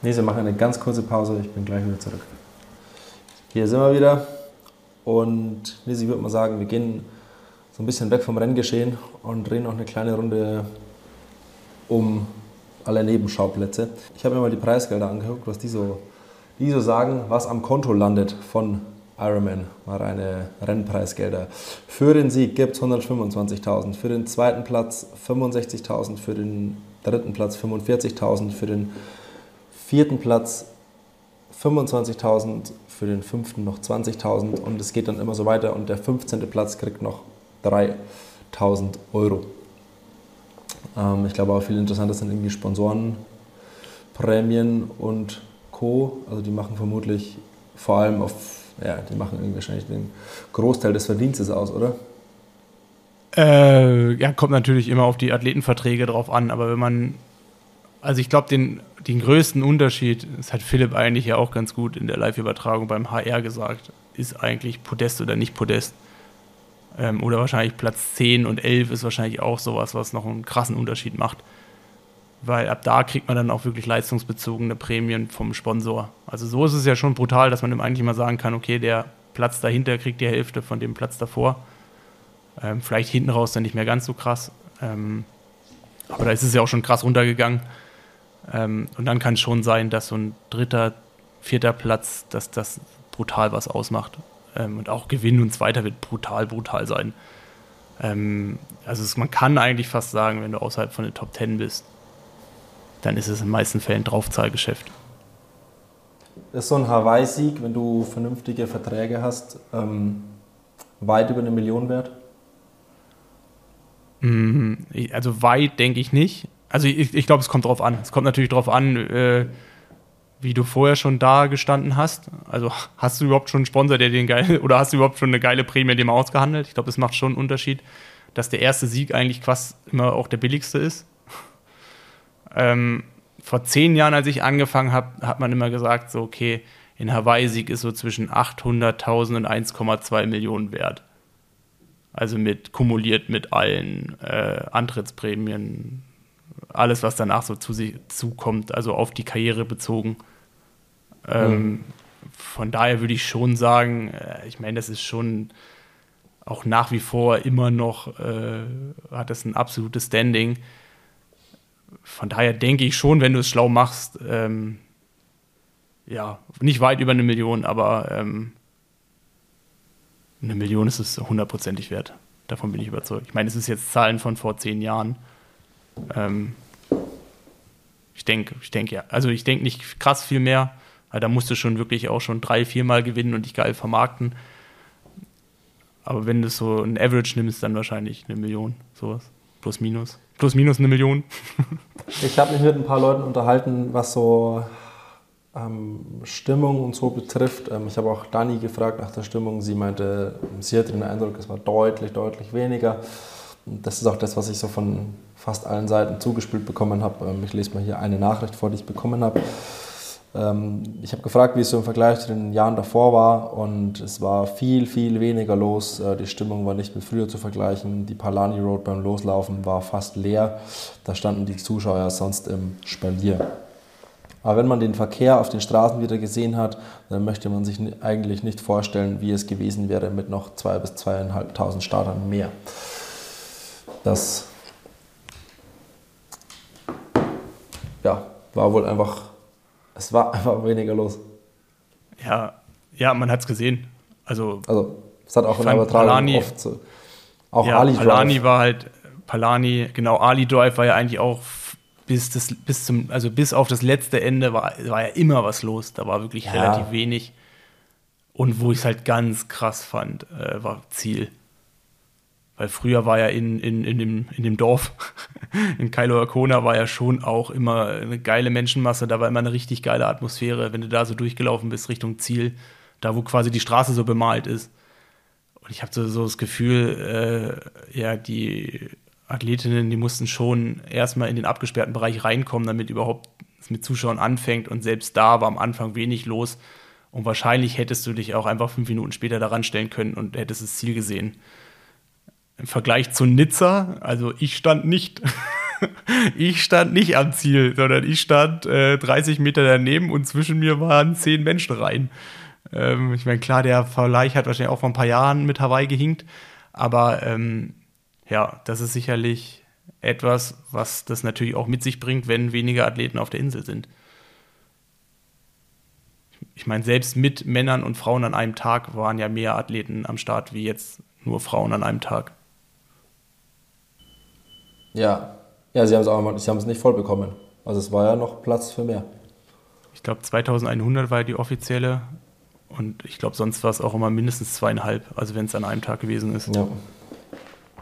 Nee, wir machen eine ganz kurze Pause. Ich bin gleich wieder zurück. Hier sind wir wieder. Und Nisi würde mal sagen, wir gehen so ein bisschen weg vom Renngeschehen und drehen noch eine kleine Runde um alle Nebenschauplätze. Ich habe mir mal die Preisgelder angeguckt, was die so, die so sagen, was am Konto landet von Ironman, mal reine Rennpreisgelder. Für den Sieg gibt es 125.000, für den zweiten Platz 65.000, für den dritten Platz 45.000, für den vierten Platz 25.000, für den fünften noch 20.000 und es geht dann immer so weiter und der 15. Platz kriegt noch 3.000 Euro. Ähm, ich glaube auch viel interessanter sind irgendwie Sponsorenprämien und Co. Also die machen vermutlich vor allem auf, ja, die machen wahrscheinlich den Großteil des Verdienstes aus, oder? Äh, ja, kommt natürlich immer auf die Athletenverträge drauf an, aber wenn man, also ich glaube, den, den größten Unterschied, das hat Philipp eigentlich ja auch ganz gut in der Live-Übertragung beim HR gesagt, ist eigentlich Podest oder nicht Podest. Ähm, oder wahrscheinlich Platz 10 und 11 ist wahrscheinlich auch sowas, was noch einen krassen Unterschied macht. Weil ab da kriegt man dann auch wirklich leistungsbezogene Prämien vom Sponsor. Also so ist es ja schon brutal, dass man ihm eigentlich mal sagen kann, okay, der Platz dahinter kriegt die Hälfte von dem Platz davor. Ähm, vielleicht hinten raus dann nicht mehr ganz so krass. Ähm, aber da ist es ja auch schon krass runtergegangen. Ähm, und dann kann es schon sein, dass so ein dritter, vierter Platz, dass das brutal was ausmacht. Ähm, und auch Gewinn und Zweiter wird brutal, brutal sein. Ähm, also es, man kann eigentlich fast sagen, wenn du außerhalb von den Top Ten bist, dann ist es in den meisten Fällen Draufzahlgeschäft. Ist so ein Hawaii-Sieg, wenn du vernünftige Verträge hast, ähm, weit über eine Million wert? Mhm. Also weit denke ich nicht. Also ich, ich glaube, es kommt drauf an. Es kommt natürlich drauf an, äh, wie du vorher schon da gestanden hast. Also hast du überhaupt schon einen Sponsor, der den geil oder hast du überhaupt schon eine geile Prämie dem ausgehandelt? Ich glaube, das macht schon einen Unterschied, dass der erste Sieg eigentlich fast immer auch der billigste ist. Ähm, vor zehn Jahren, als ich angefangen habe, hat man immer gesagt, so okay, in Hawaii-Sieg ist so zwischen 800.000 und 1,2 Millionen wert. Also mit kumuliert mit allen äh, Antrittsprämien, alles, was danach so zu sich zukommt, also auf die Karriere bezogen. Ähm, mhm. Von daher würde ich schon sagen, äh, ich meine, das ist schon auch nach wie vor immer noch, äh, hat das ein absolutes Standing. Von daher denke ich schon, wenn du es schlau machst, ähm, ja, nicht weit über eine Million, aber ähm, eine Million ist es hundertprozentig wert. Davon bin ich überzeugt. Ich meine, es ist jetzt Zahlen von vor zehn Jahren. Ähm, ich denke, ich denke ja. Also ich denke nicht krass viel mehr, weil da musst du schon wirklich auch schon drei, viermal gewinnen und dich geil vermarkten. Aber wenn du so ein Average nimmst, dann wahrscheinlich eine Million, sowas. Plus minus. Plus minus eine Million. ich habe mich mit ein paar Leuten unterhalten, was so ähm, Stimmung und so betrifft. Ähm, ich habe auch Dani gefragt nach der Stimmung. Sie meinte, sie hatte den Eindruck, es war deutlich, deutlich weniger. Das ist auch das, was ich so von fast allen Seiten zugespielt bekommen habe. Ähm, ich lese mal hier eine Nachricht vor, die ich bekommen habe. Ähm, ich habe gefragt, wie es so im Vergleich zu den Jahren davor war und es war viel, viel weniger los. Äh, die Stimmung war nicht mit früher zu vergleichen. Die Palani Road beim Loslaufen war fast leer. Da standen die Zuschauer sonst im Spalier. Aber wenn man den Verkehr auf den Straßen wieder gesehen hat, dann möchte man sich eigentlich nicht vorstellen, wie es gewesen wäre mit noch 2.000 bis 2.500 Startern mehr. Das ja, war wohl einfach, es war einfach weniger los. Ja, ja man hat es gesehen. Also, also es hat auch in der Übertragung Palani, oft so. Auch ja, Ali Drive. Palani war halt, Palani, genau, Ali Drive war ja eigentlich auch bis, das, bis, zum, also bis auf das letzte Ende war, war ja immer was los. Da war wirklich ja. relativ wenig. Und wo ich es halt ganz krass fand, äh, war Ziel. Weil früher war ja in, in, in, dem, in dem Dorf, [LAUGHS] in Kailo Arcona, war ja schon auch immer eine geile Menschenmasse. Da war immer eine richtig geile Atmosphäre, wenn du da so durchgelaufen bist Richtung Ziel, da wo quasi die Straße so bemalt ist. Und ich habe so, so das Gefühl, äh, ja, die Athletinnen, die mussten schon erstmal in den abgesperrten Bereich reinkommen, damit überhaupt es mit Zuschauern anfängt. Und selbst da war am Anfang wenig los. Und wahrscheinlich hättest du dich auch einfach fünf Minuten später daran stellen können und hättest das Ziel gesehen. Im Vergleich zu Nizza, also ich stand nicht. [LAUGHS] ich stand nicht am Ziel, sondern ich stand äh, 30 Meter daneben und zwischen mir waren zehn Menschen rein. Ähm, ich meine, klar, der Vergleich hat wahrscheinlich auch vor ein paar Jahren mit Hawaii gehinkt, aber ähm, ja, das ist sicherlich etwas, was das natürlich auch mit sich bringt, wenn weniger Athleten auf der Insel sind. Ich meine, selbst mit Männern und Frauen an einem Tag waren ja mehr Athleten am Start wie jetzt nur Frauen an einem Tag. Ja, ja, sie haben es aber sie haben es nicht voll bekommen. Also es war ja noch Platz für mehr. Ich glaube 2100 war ja die offizielle und ich glaube sonst war es auch immer mindestens zweieinhalb, also wenn es an einem Tag gewesen ist. Ja.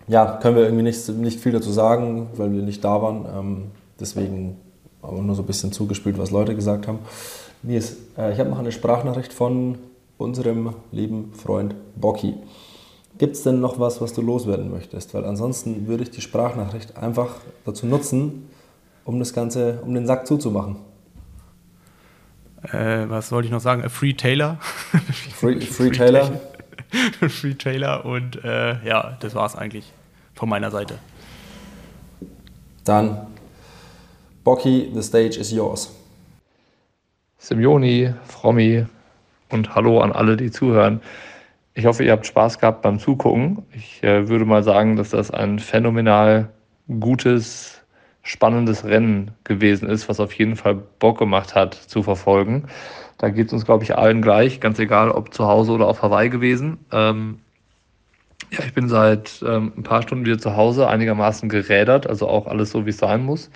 ja, können wir irgendwie nicht, nicht viel dazu sagen, weil wir nicht da waren. Ähm, deswegen aber nur so ein bisschen zugespielt, was Leute gesagt haben. Nils, äh, ich habe noch eine Sprachnachricht von unserem lieben Freund Bocky. Gibt es denn noch was, was du loswerden möchtest? Weil ansonsten würde ich die Sprachnachricht einfach dazu nutzen, um das Ganze, um den Sack zuzumachen. Äh, was wollte ich noch sagen? Free Taylor. Free, [LAUGHS] Free, Free Taylor. [LAUGHS] Free Taylor und äh, ja, das war es eigentlich von meiner Seite. Dann, Bocky, the stage is yours. Simeoni, Frommi und Hallo an alle, die zuhören. Ich hoffe, ihr habt Spaß gehabt beim Zugucken. Ich äh, würde mal sagen, dass das ein phänomenal gutes, spannendes Rennen gewesen ist, was auf jeden Fall Bock gemacht hat zu verfolgen. Da geht es uns, glaube ich, allen gleich, ganz egal, ob zu Hause oder auf Hawaii gewesen. Ähm, ja, ich bin seit ähm, ein paar Stunden wieder zu Hause, einigermaßen gerädert, also auch alles so, wie es sein muss.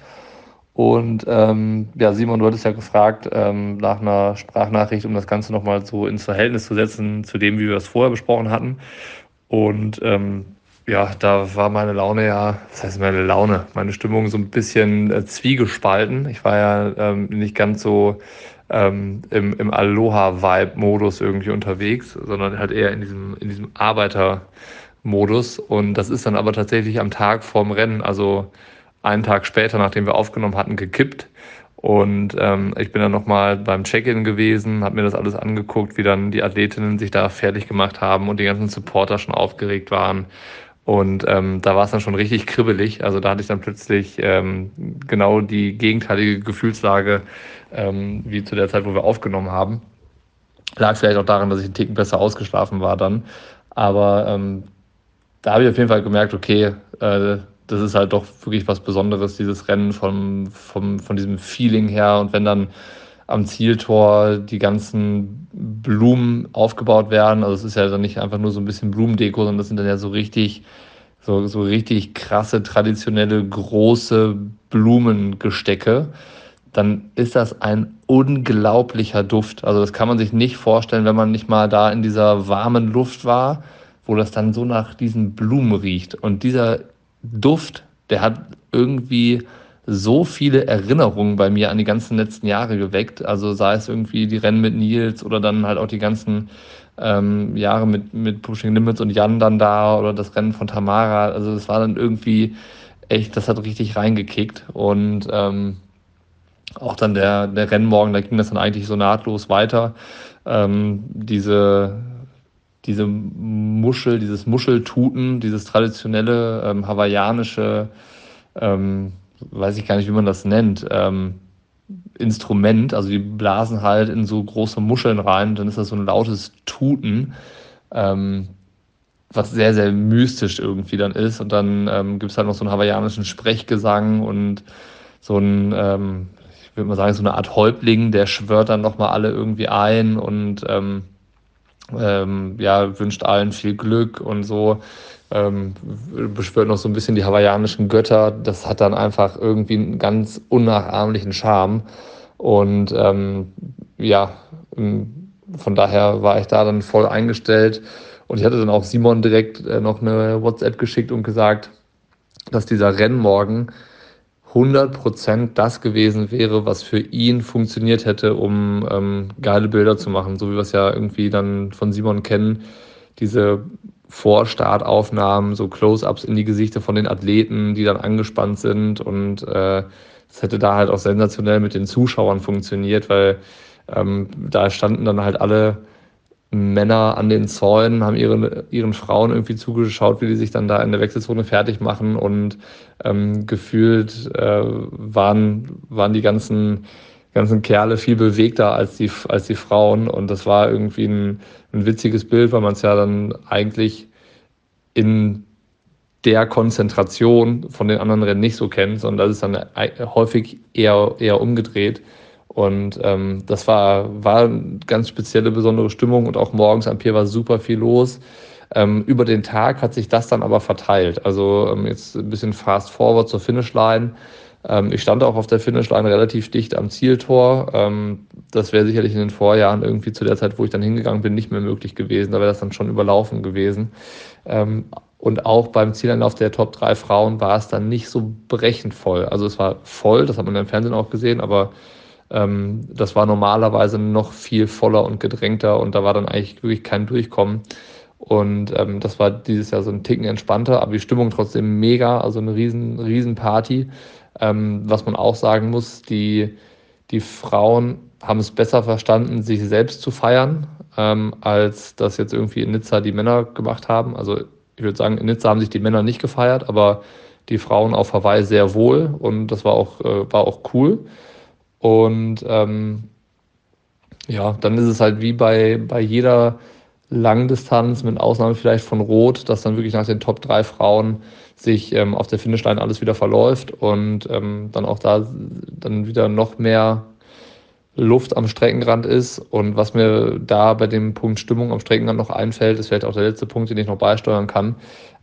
Und ähm, ja, Simon, du hattest ja gefragt ähm, nach einer Sprachnachricht, um das Ganze nochmal so ins Verhältnis zu setzen zu dem, wie wir es vorher besprochen hatten. Und ähm, ja, da war meine Laune ja, was heißt meine Laune, meine Stimmung so ein bisschen äh, zwiegespalten. Ich war ja ähm, nicht ganz so ähm, im, im Aloha-Vibe-Modus irgendwie unterwegs, sondern halt eher in diesem, in diesem Arbeiter-Modus. Und das ist dann aber tatsächlich am Tag vorm Rennen, also einen Tag später, nachdem wir aufgenommen hatten, gekippt. Und ähm, ich bin dann nochmal beim Check-in gewesen, habe mir das alles angeguckt, wie dann die Athletinnen sich da fertig gemacht haben und die ganzen Supporter schon aufgeregt waren. Und ähm, da war es dann schon richtig kribbelig. Also da hatte ich dann plötzlich ähm, genau die gegenteilige Gefühlslage ähm, wie zu der Zeit, wo wir aufgenommen haben. Lag vielleicht auch daran, dass ich einen Ticken besser ausgeschlafen war dann. Aber ähm, da habe ich auf jeden Fall gemerkt, okay, äh, das ist halt doch wirklich was Besonderes, dieses Rennen vom, vom, von diesem Feeling her. Und wenn dann am Zieltor die ganzen Blumen aufgebaut werden, also es ist ja dann nicht einfach nur so ein bisschen Blumendeko, sondern das sind dann ja so richtig, so, so richtig krasse, traditionelle, große Blumengestecke, dann ist das ein unglaublicher Duft. Also das kann man sich nicht vorstellen, wenn man nicht mal da in dieser warmen Luft war, wo das dann so nach diesen Blumen riecht. Und dieser Duft, der hat irgendwie so viele Erinnerungen bei mir an die ganzen letzten Jahre geweckt. Also sei es irgendwie die Rennen mit Nils oder dann halt auch die ganzen ähm, Jahre mit, mit Pushing Limits und Jan dann da oder das Rennen von Tamara. Also es war dann irgendwie echt, das hat richtig reingekickt. Und ähm, auch dann der, der Rennmorgen, da ging das dann eigentlich so nahtlos weiter. Ähm, diese diese Muschel, dieses Muscheltuten, dieses traditionelle ähm, hawaiianische, ähm, weiß ich gar nicht, wie man das nennt, ähm, Instrument. Also die blasen halt in so große Muscheln rein, dann ist das so ein lautes Tuten, ähm, was sehr, sehr mystisch irgendwie dann ist. Und dann ähm, gibt es halt noch so einen hawaiianischen Sprechgesang und so ein, ähm, ich würde mal sagen, so eine Art Häuptling, der schwört dann nochmal alle irgendwie ein und ähm, ähm, ja, wünscht allen viel Glück und so. Ähm, beschwört noch so ein bisschen die hawaiianischen Götter. Das hat dann einfach irgendwie einen ganz unnachahmlichen Charme. Und ähm, ja, von daher war ich da dann voll eingestellt. Und ich hatte dann auch Simon direkt äh, noch eine WhatsApp geschickt und gesagt, dass dieser Rennmorgen 100% das gewesen wäre, was für ihn funktioniert hätte, um ähm, geile Bilder zu machen. So wie wir es ja irgendwie dann von Simon kennen. Diese Vorstartaufnahmen, so Close-ups in die Gesichter von den Athleten, die dann angespannt sind. Und äh, das hätte da halt auch sensationell mit den Zuschauern funktioniert, weil ähm, da standen dann halt alle Männer an den Zäunen, haben ihren, ihren Frauen irgendwie zugeschaut, wie die sich dann da in der Wechselzone fertig machen und ähm, gefühlt äh, waren, waren die ganzen, ganzen Kerle viel bewegter als die, als die Frauen und das war irgendwie ein, ein witziges Bild, weil man es ja dann eigentlich in der Konzentration von den anderen Rennen nicht so kennt, sondern das ist dann häufig eher, eher umgedreht. Und ähm, das war, war eine ganz spezielle, besondere Stimmung und auch morgens am Pier war super viel los. Ähm, über den Tag hat sich das dann aber verteilt. Also ähm, jetzt ein bisschen fast forward zur Finishline. Ähm, ich stand auch auf der Finishline relativ dicht am Zieltor. Ähm, das wäre sicherlich in den Vorjahren irgendwie zu der Zeit, wo ich dann hingegangen bin, nicht mehr möglich gewesen. Da wäre das dann schon überlaufen gewesen. Ähm, Und auch beim Zieleinlauf der Top 3 Frauen war es dann nicht so brechend voll. Also es war voll, das hat man im Fernsehen auch gesehen, aber ähm, das war normalerweise noch viel voller und gedrängter und da war dann eigentlich wirklich kein Durchkommen. Und ähm, das war dieses Jahr so ein Ticken entspannter, aber die Stimmung trotzdem mega, also eine riesen, riesen Party. Ähm, was man auch sagen muss, die, die Frauen haben es besser verstanden, sich selbst zu feiern, ähm, als das jetzt irgendwie in Nizza die Männer gemacht haben. Also ich würde sagen, in Nizza haben sich die Männer nicht gefeiert, aber die Frauen auf Hawaii sehr wohl und das war auch, äh, war auch cool. Und ähm, ja, dann ist es halt wie bei, bei jeder Langdistanz, mit Ausnahme vielleicht von Rot, dass dann wirklich nach den Top 3 Frauen sich ähm, auf der Finishline alles wieder verläuft und ähm, dann auch da dann wieder noch mehr Luft am Streckenrand ist. Und was mir da bei dem Punkt Stimmung am Streckenrand noch einfällt, ist vielleicht auch der letzte Punkt, den ich noch beisteuern kann.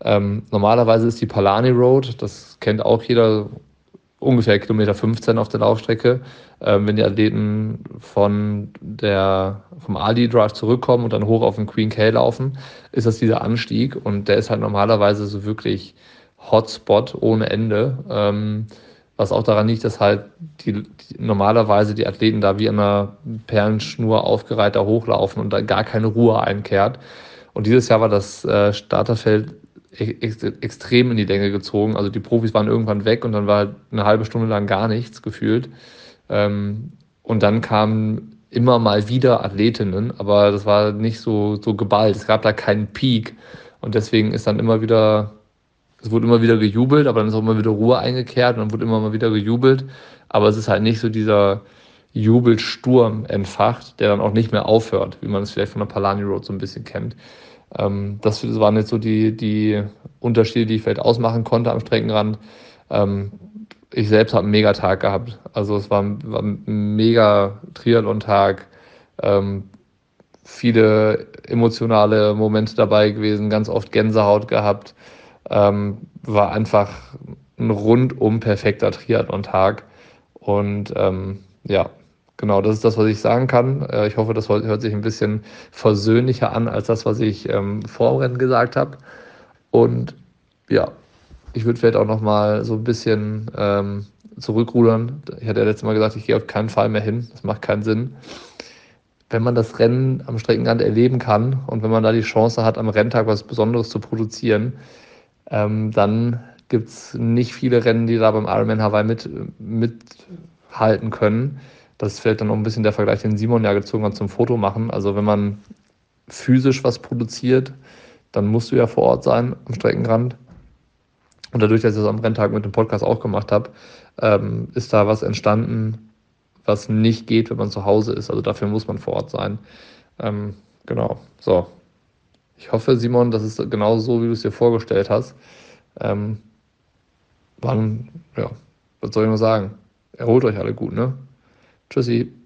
Ähm, normalerweise ist die Palani Road, das kennt auch jeder, ungefähr Kilometer 15 auf der Laufstrecke. Ähm, wenn die Athleten von der, vom Ali Drive zurückkommen und dann hoch auf den Queen K laufen, ist das dieser Anstieg und der ist halt normalerweise so wirklich Hotspot ohne Ende. Ähm, was auch daran liegt, dass halt die, die, normalerweise die Athleten da wie an einer Perlenschnur aufgereiht da hochlaufen und da gar keine Ruhe einkehrt. Und dieses Jahr war das äh, Starterfeld ex extrem in die Länge gezogen. Also die Profis waren irgendwann weg und dann war halt eine halbe Stunde lang gar nichts gefühlt. Ähm, und dann kamen immer mal wieder Athletinnen, aber das war nicht so, so geballt. Es gab da keinen Peak. Und deswegen ist dann immer wieder es wurde immer wieder gejubelt, aber dann ist auch immer wieder Ruhe eingekehrt und dann wurde immer mal wieder gejubelt. Aber es ist halt nicht so dieser Jubelsturm entfacht, der dann auch nicht mehr aufhört, wie man es vielleicht von der Palani Road so ein bisschen kennt. Ähm, das waren jetzt so die, die Unterschiede, die ich vielleicht ausmachen konnte am Streckenrand. Ähm, ich selbst habe einen Megatag gehabt. Also es war, war ein mega Triathlon-Tag. Ähm, viele emotionale Momente dabei gewesen, ganz oft Gänsehaut gehabt ähm, war einfach ein rundum perfekter Triathlon-Tag. Und ähm, ja, genau, das ist das, was ich sagen kann. Äh, ich hoffe, das hört sich ein bisschen versöhnlicher an als das, was ich ähm, vor dem Rennen gesagt habe. Und ja, ich würde vielleicht auch noch mal so ein bisschen ähm, zurückrudern. Ich hatte ja letztes Mal gesagt, ich gehe auf keinen Fall mehr hin. Das macht keinen Sinn. Wenn man das Rennen am Streckenrand erleben kann und wenn man da die Chance hat, am Renntag was Besonderes zu produzieren, ähm, dann gibt es nicht viele Rennen, die da beim Ironman Hawaii mit, mithalten können. Das fällt dann auch ein bisschen der Vergleich, den Simon ja gezogen hat zum Foto machen. Also wenn man physisch was produziert, dann musst du ja vor Ort sein am Streckenrand. Und dadurch, dass ich das am Renntag mit dem Podcast auch gemacht habe, ähm, ist da was entstanden, was nicht geht, wenn man zu Hause ist. Also dafür muss man vor Ort sein. Ähm, genau. So, ich hoffe, Simon, das ist genau so, wie du es dir vorgestellt hast. Ähm, wann, ja, was soll ich nur sagen? Erholt euch alle gut, ne? Tschüssi.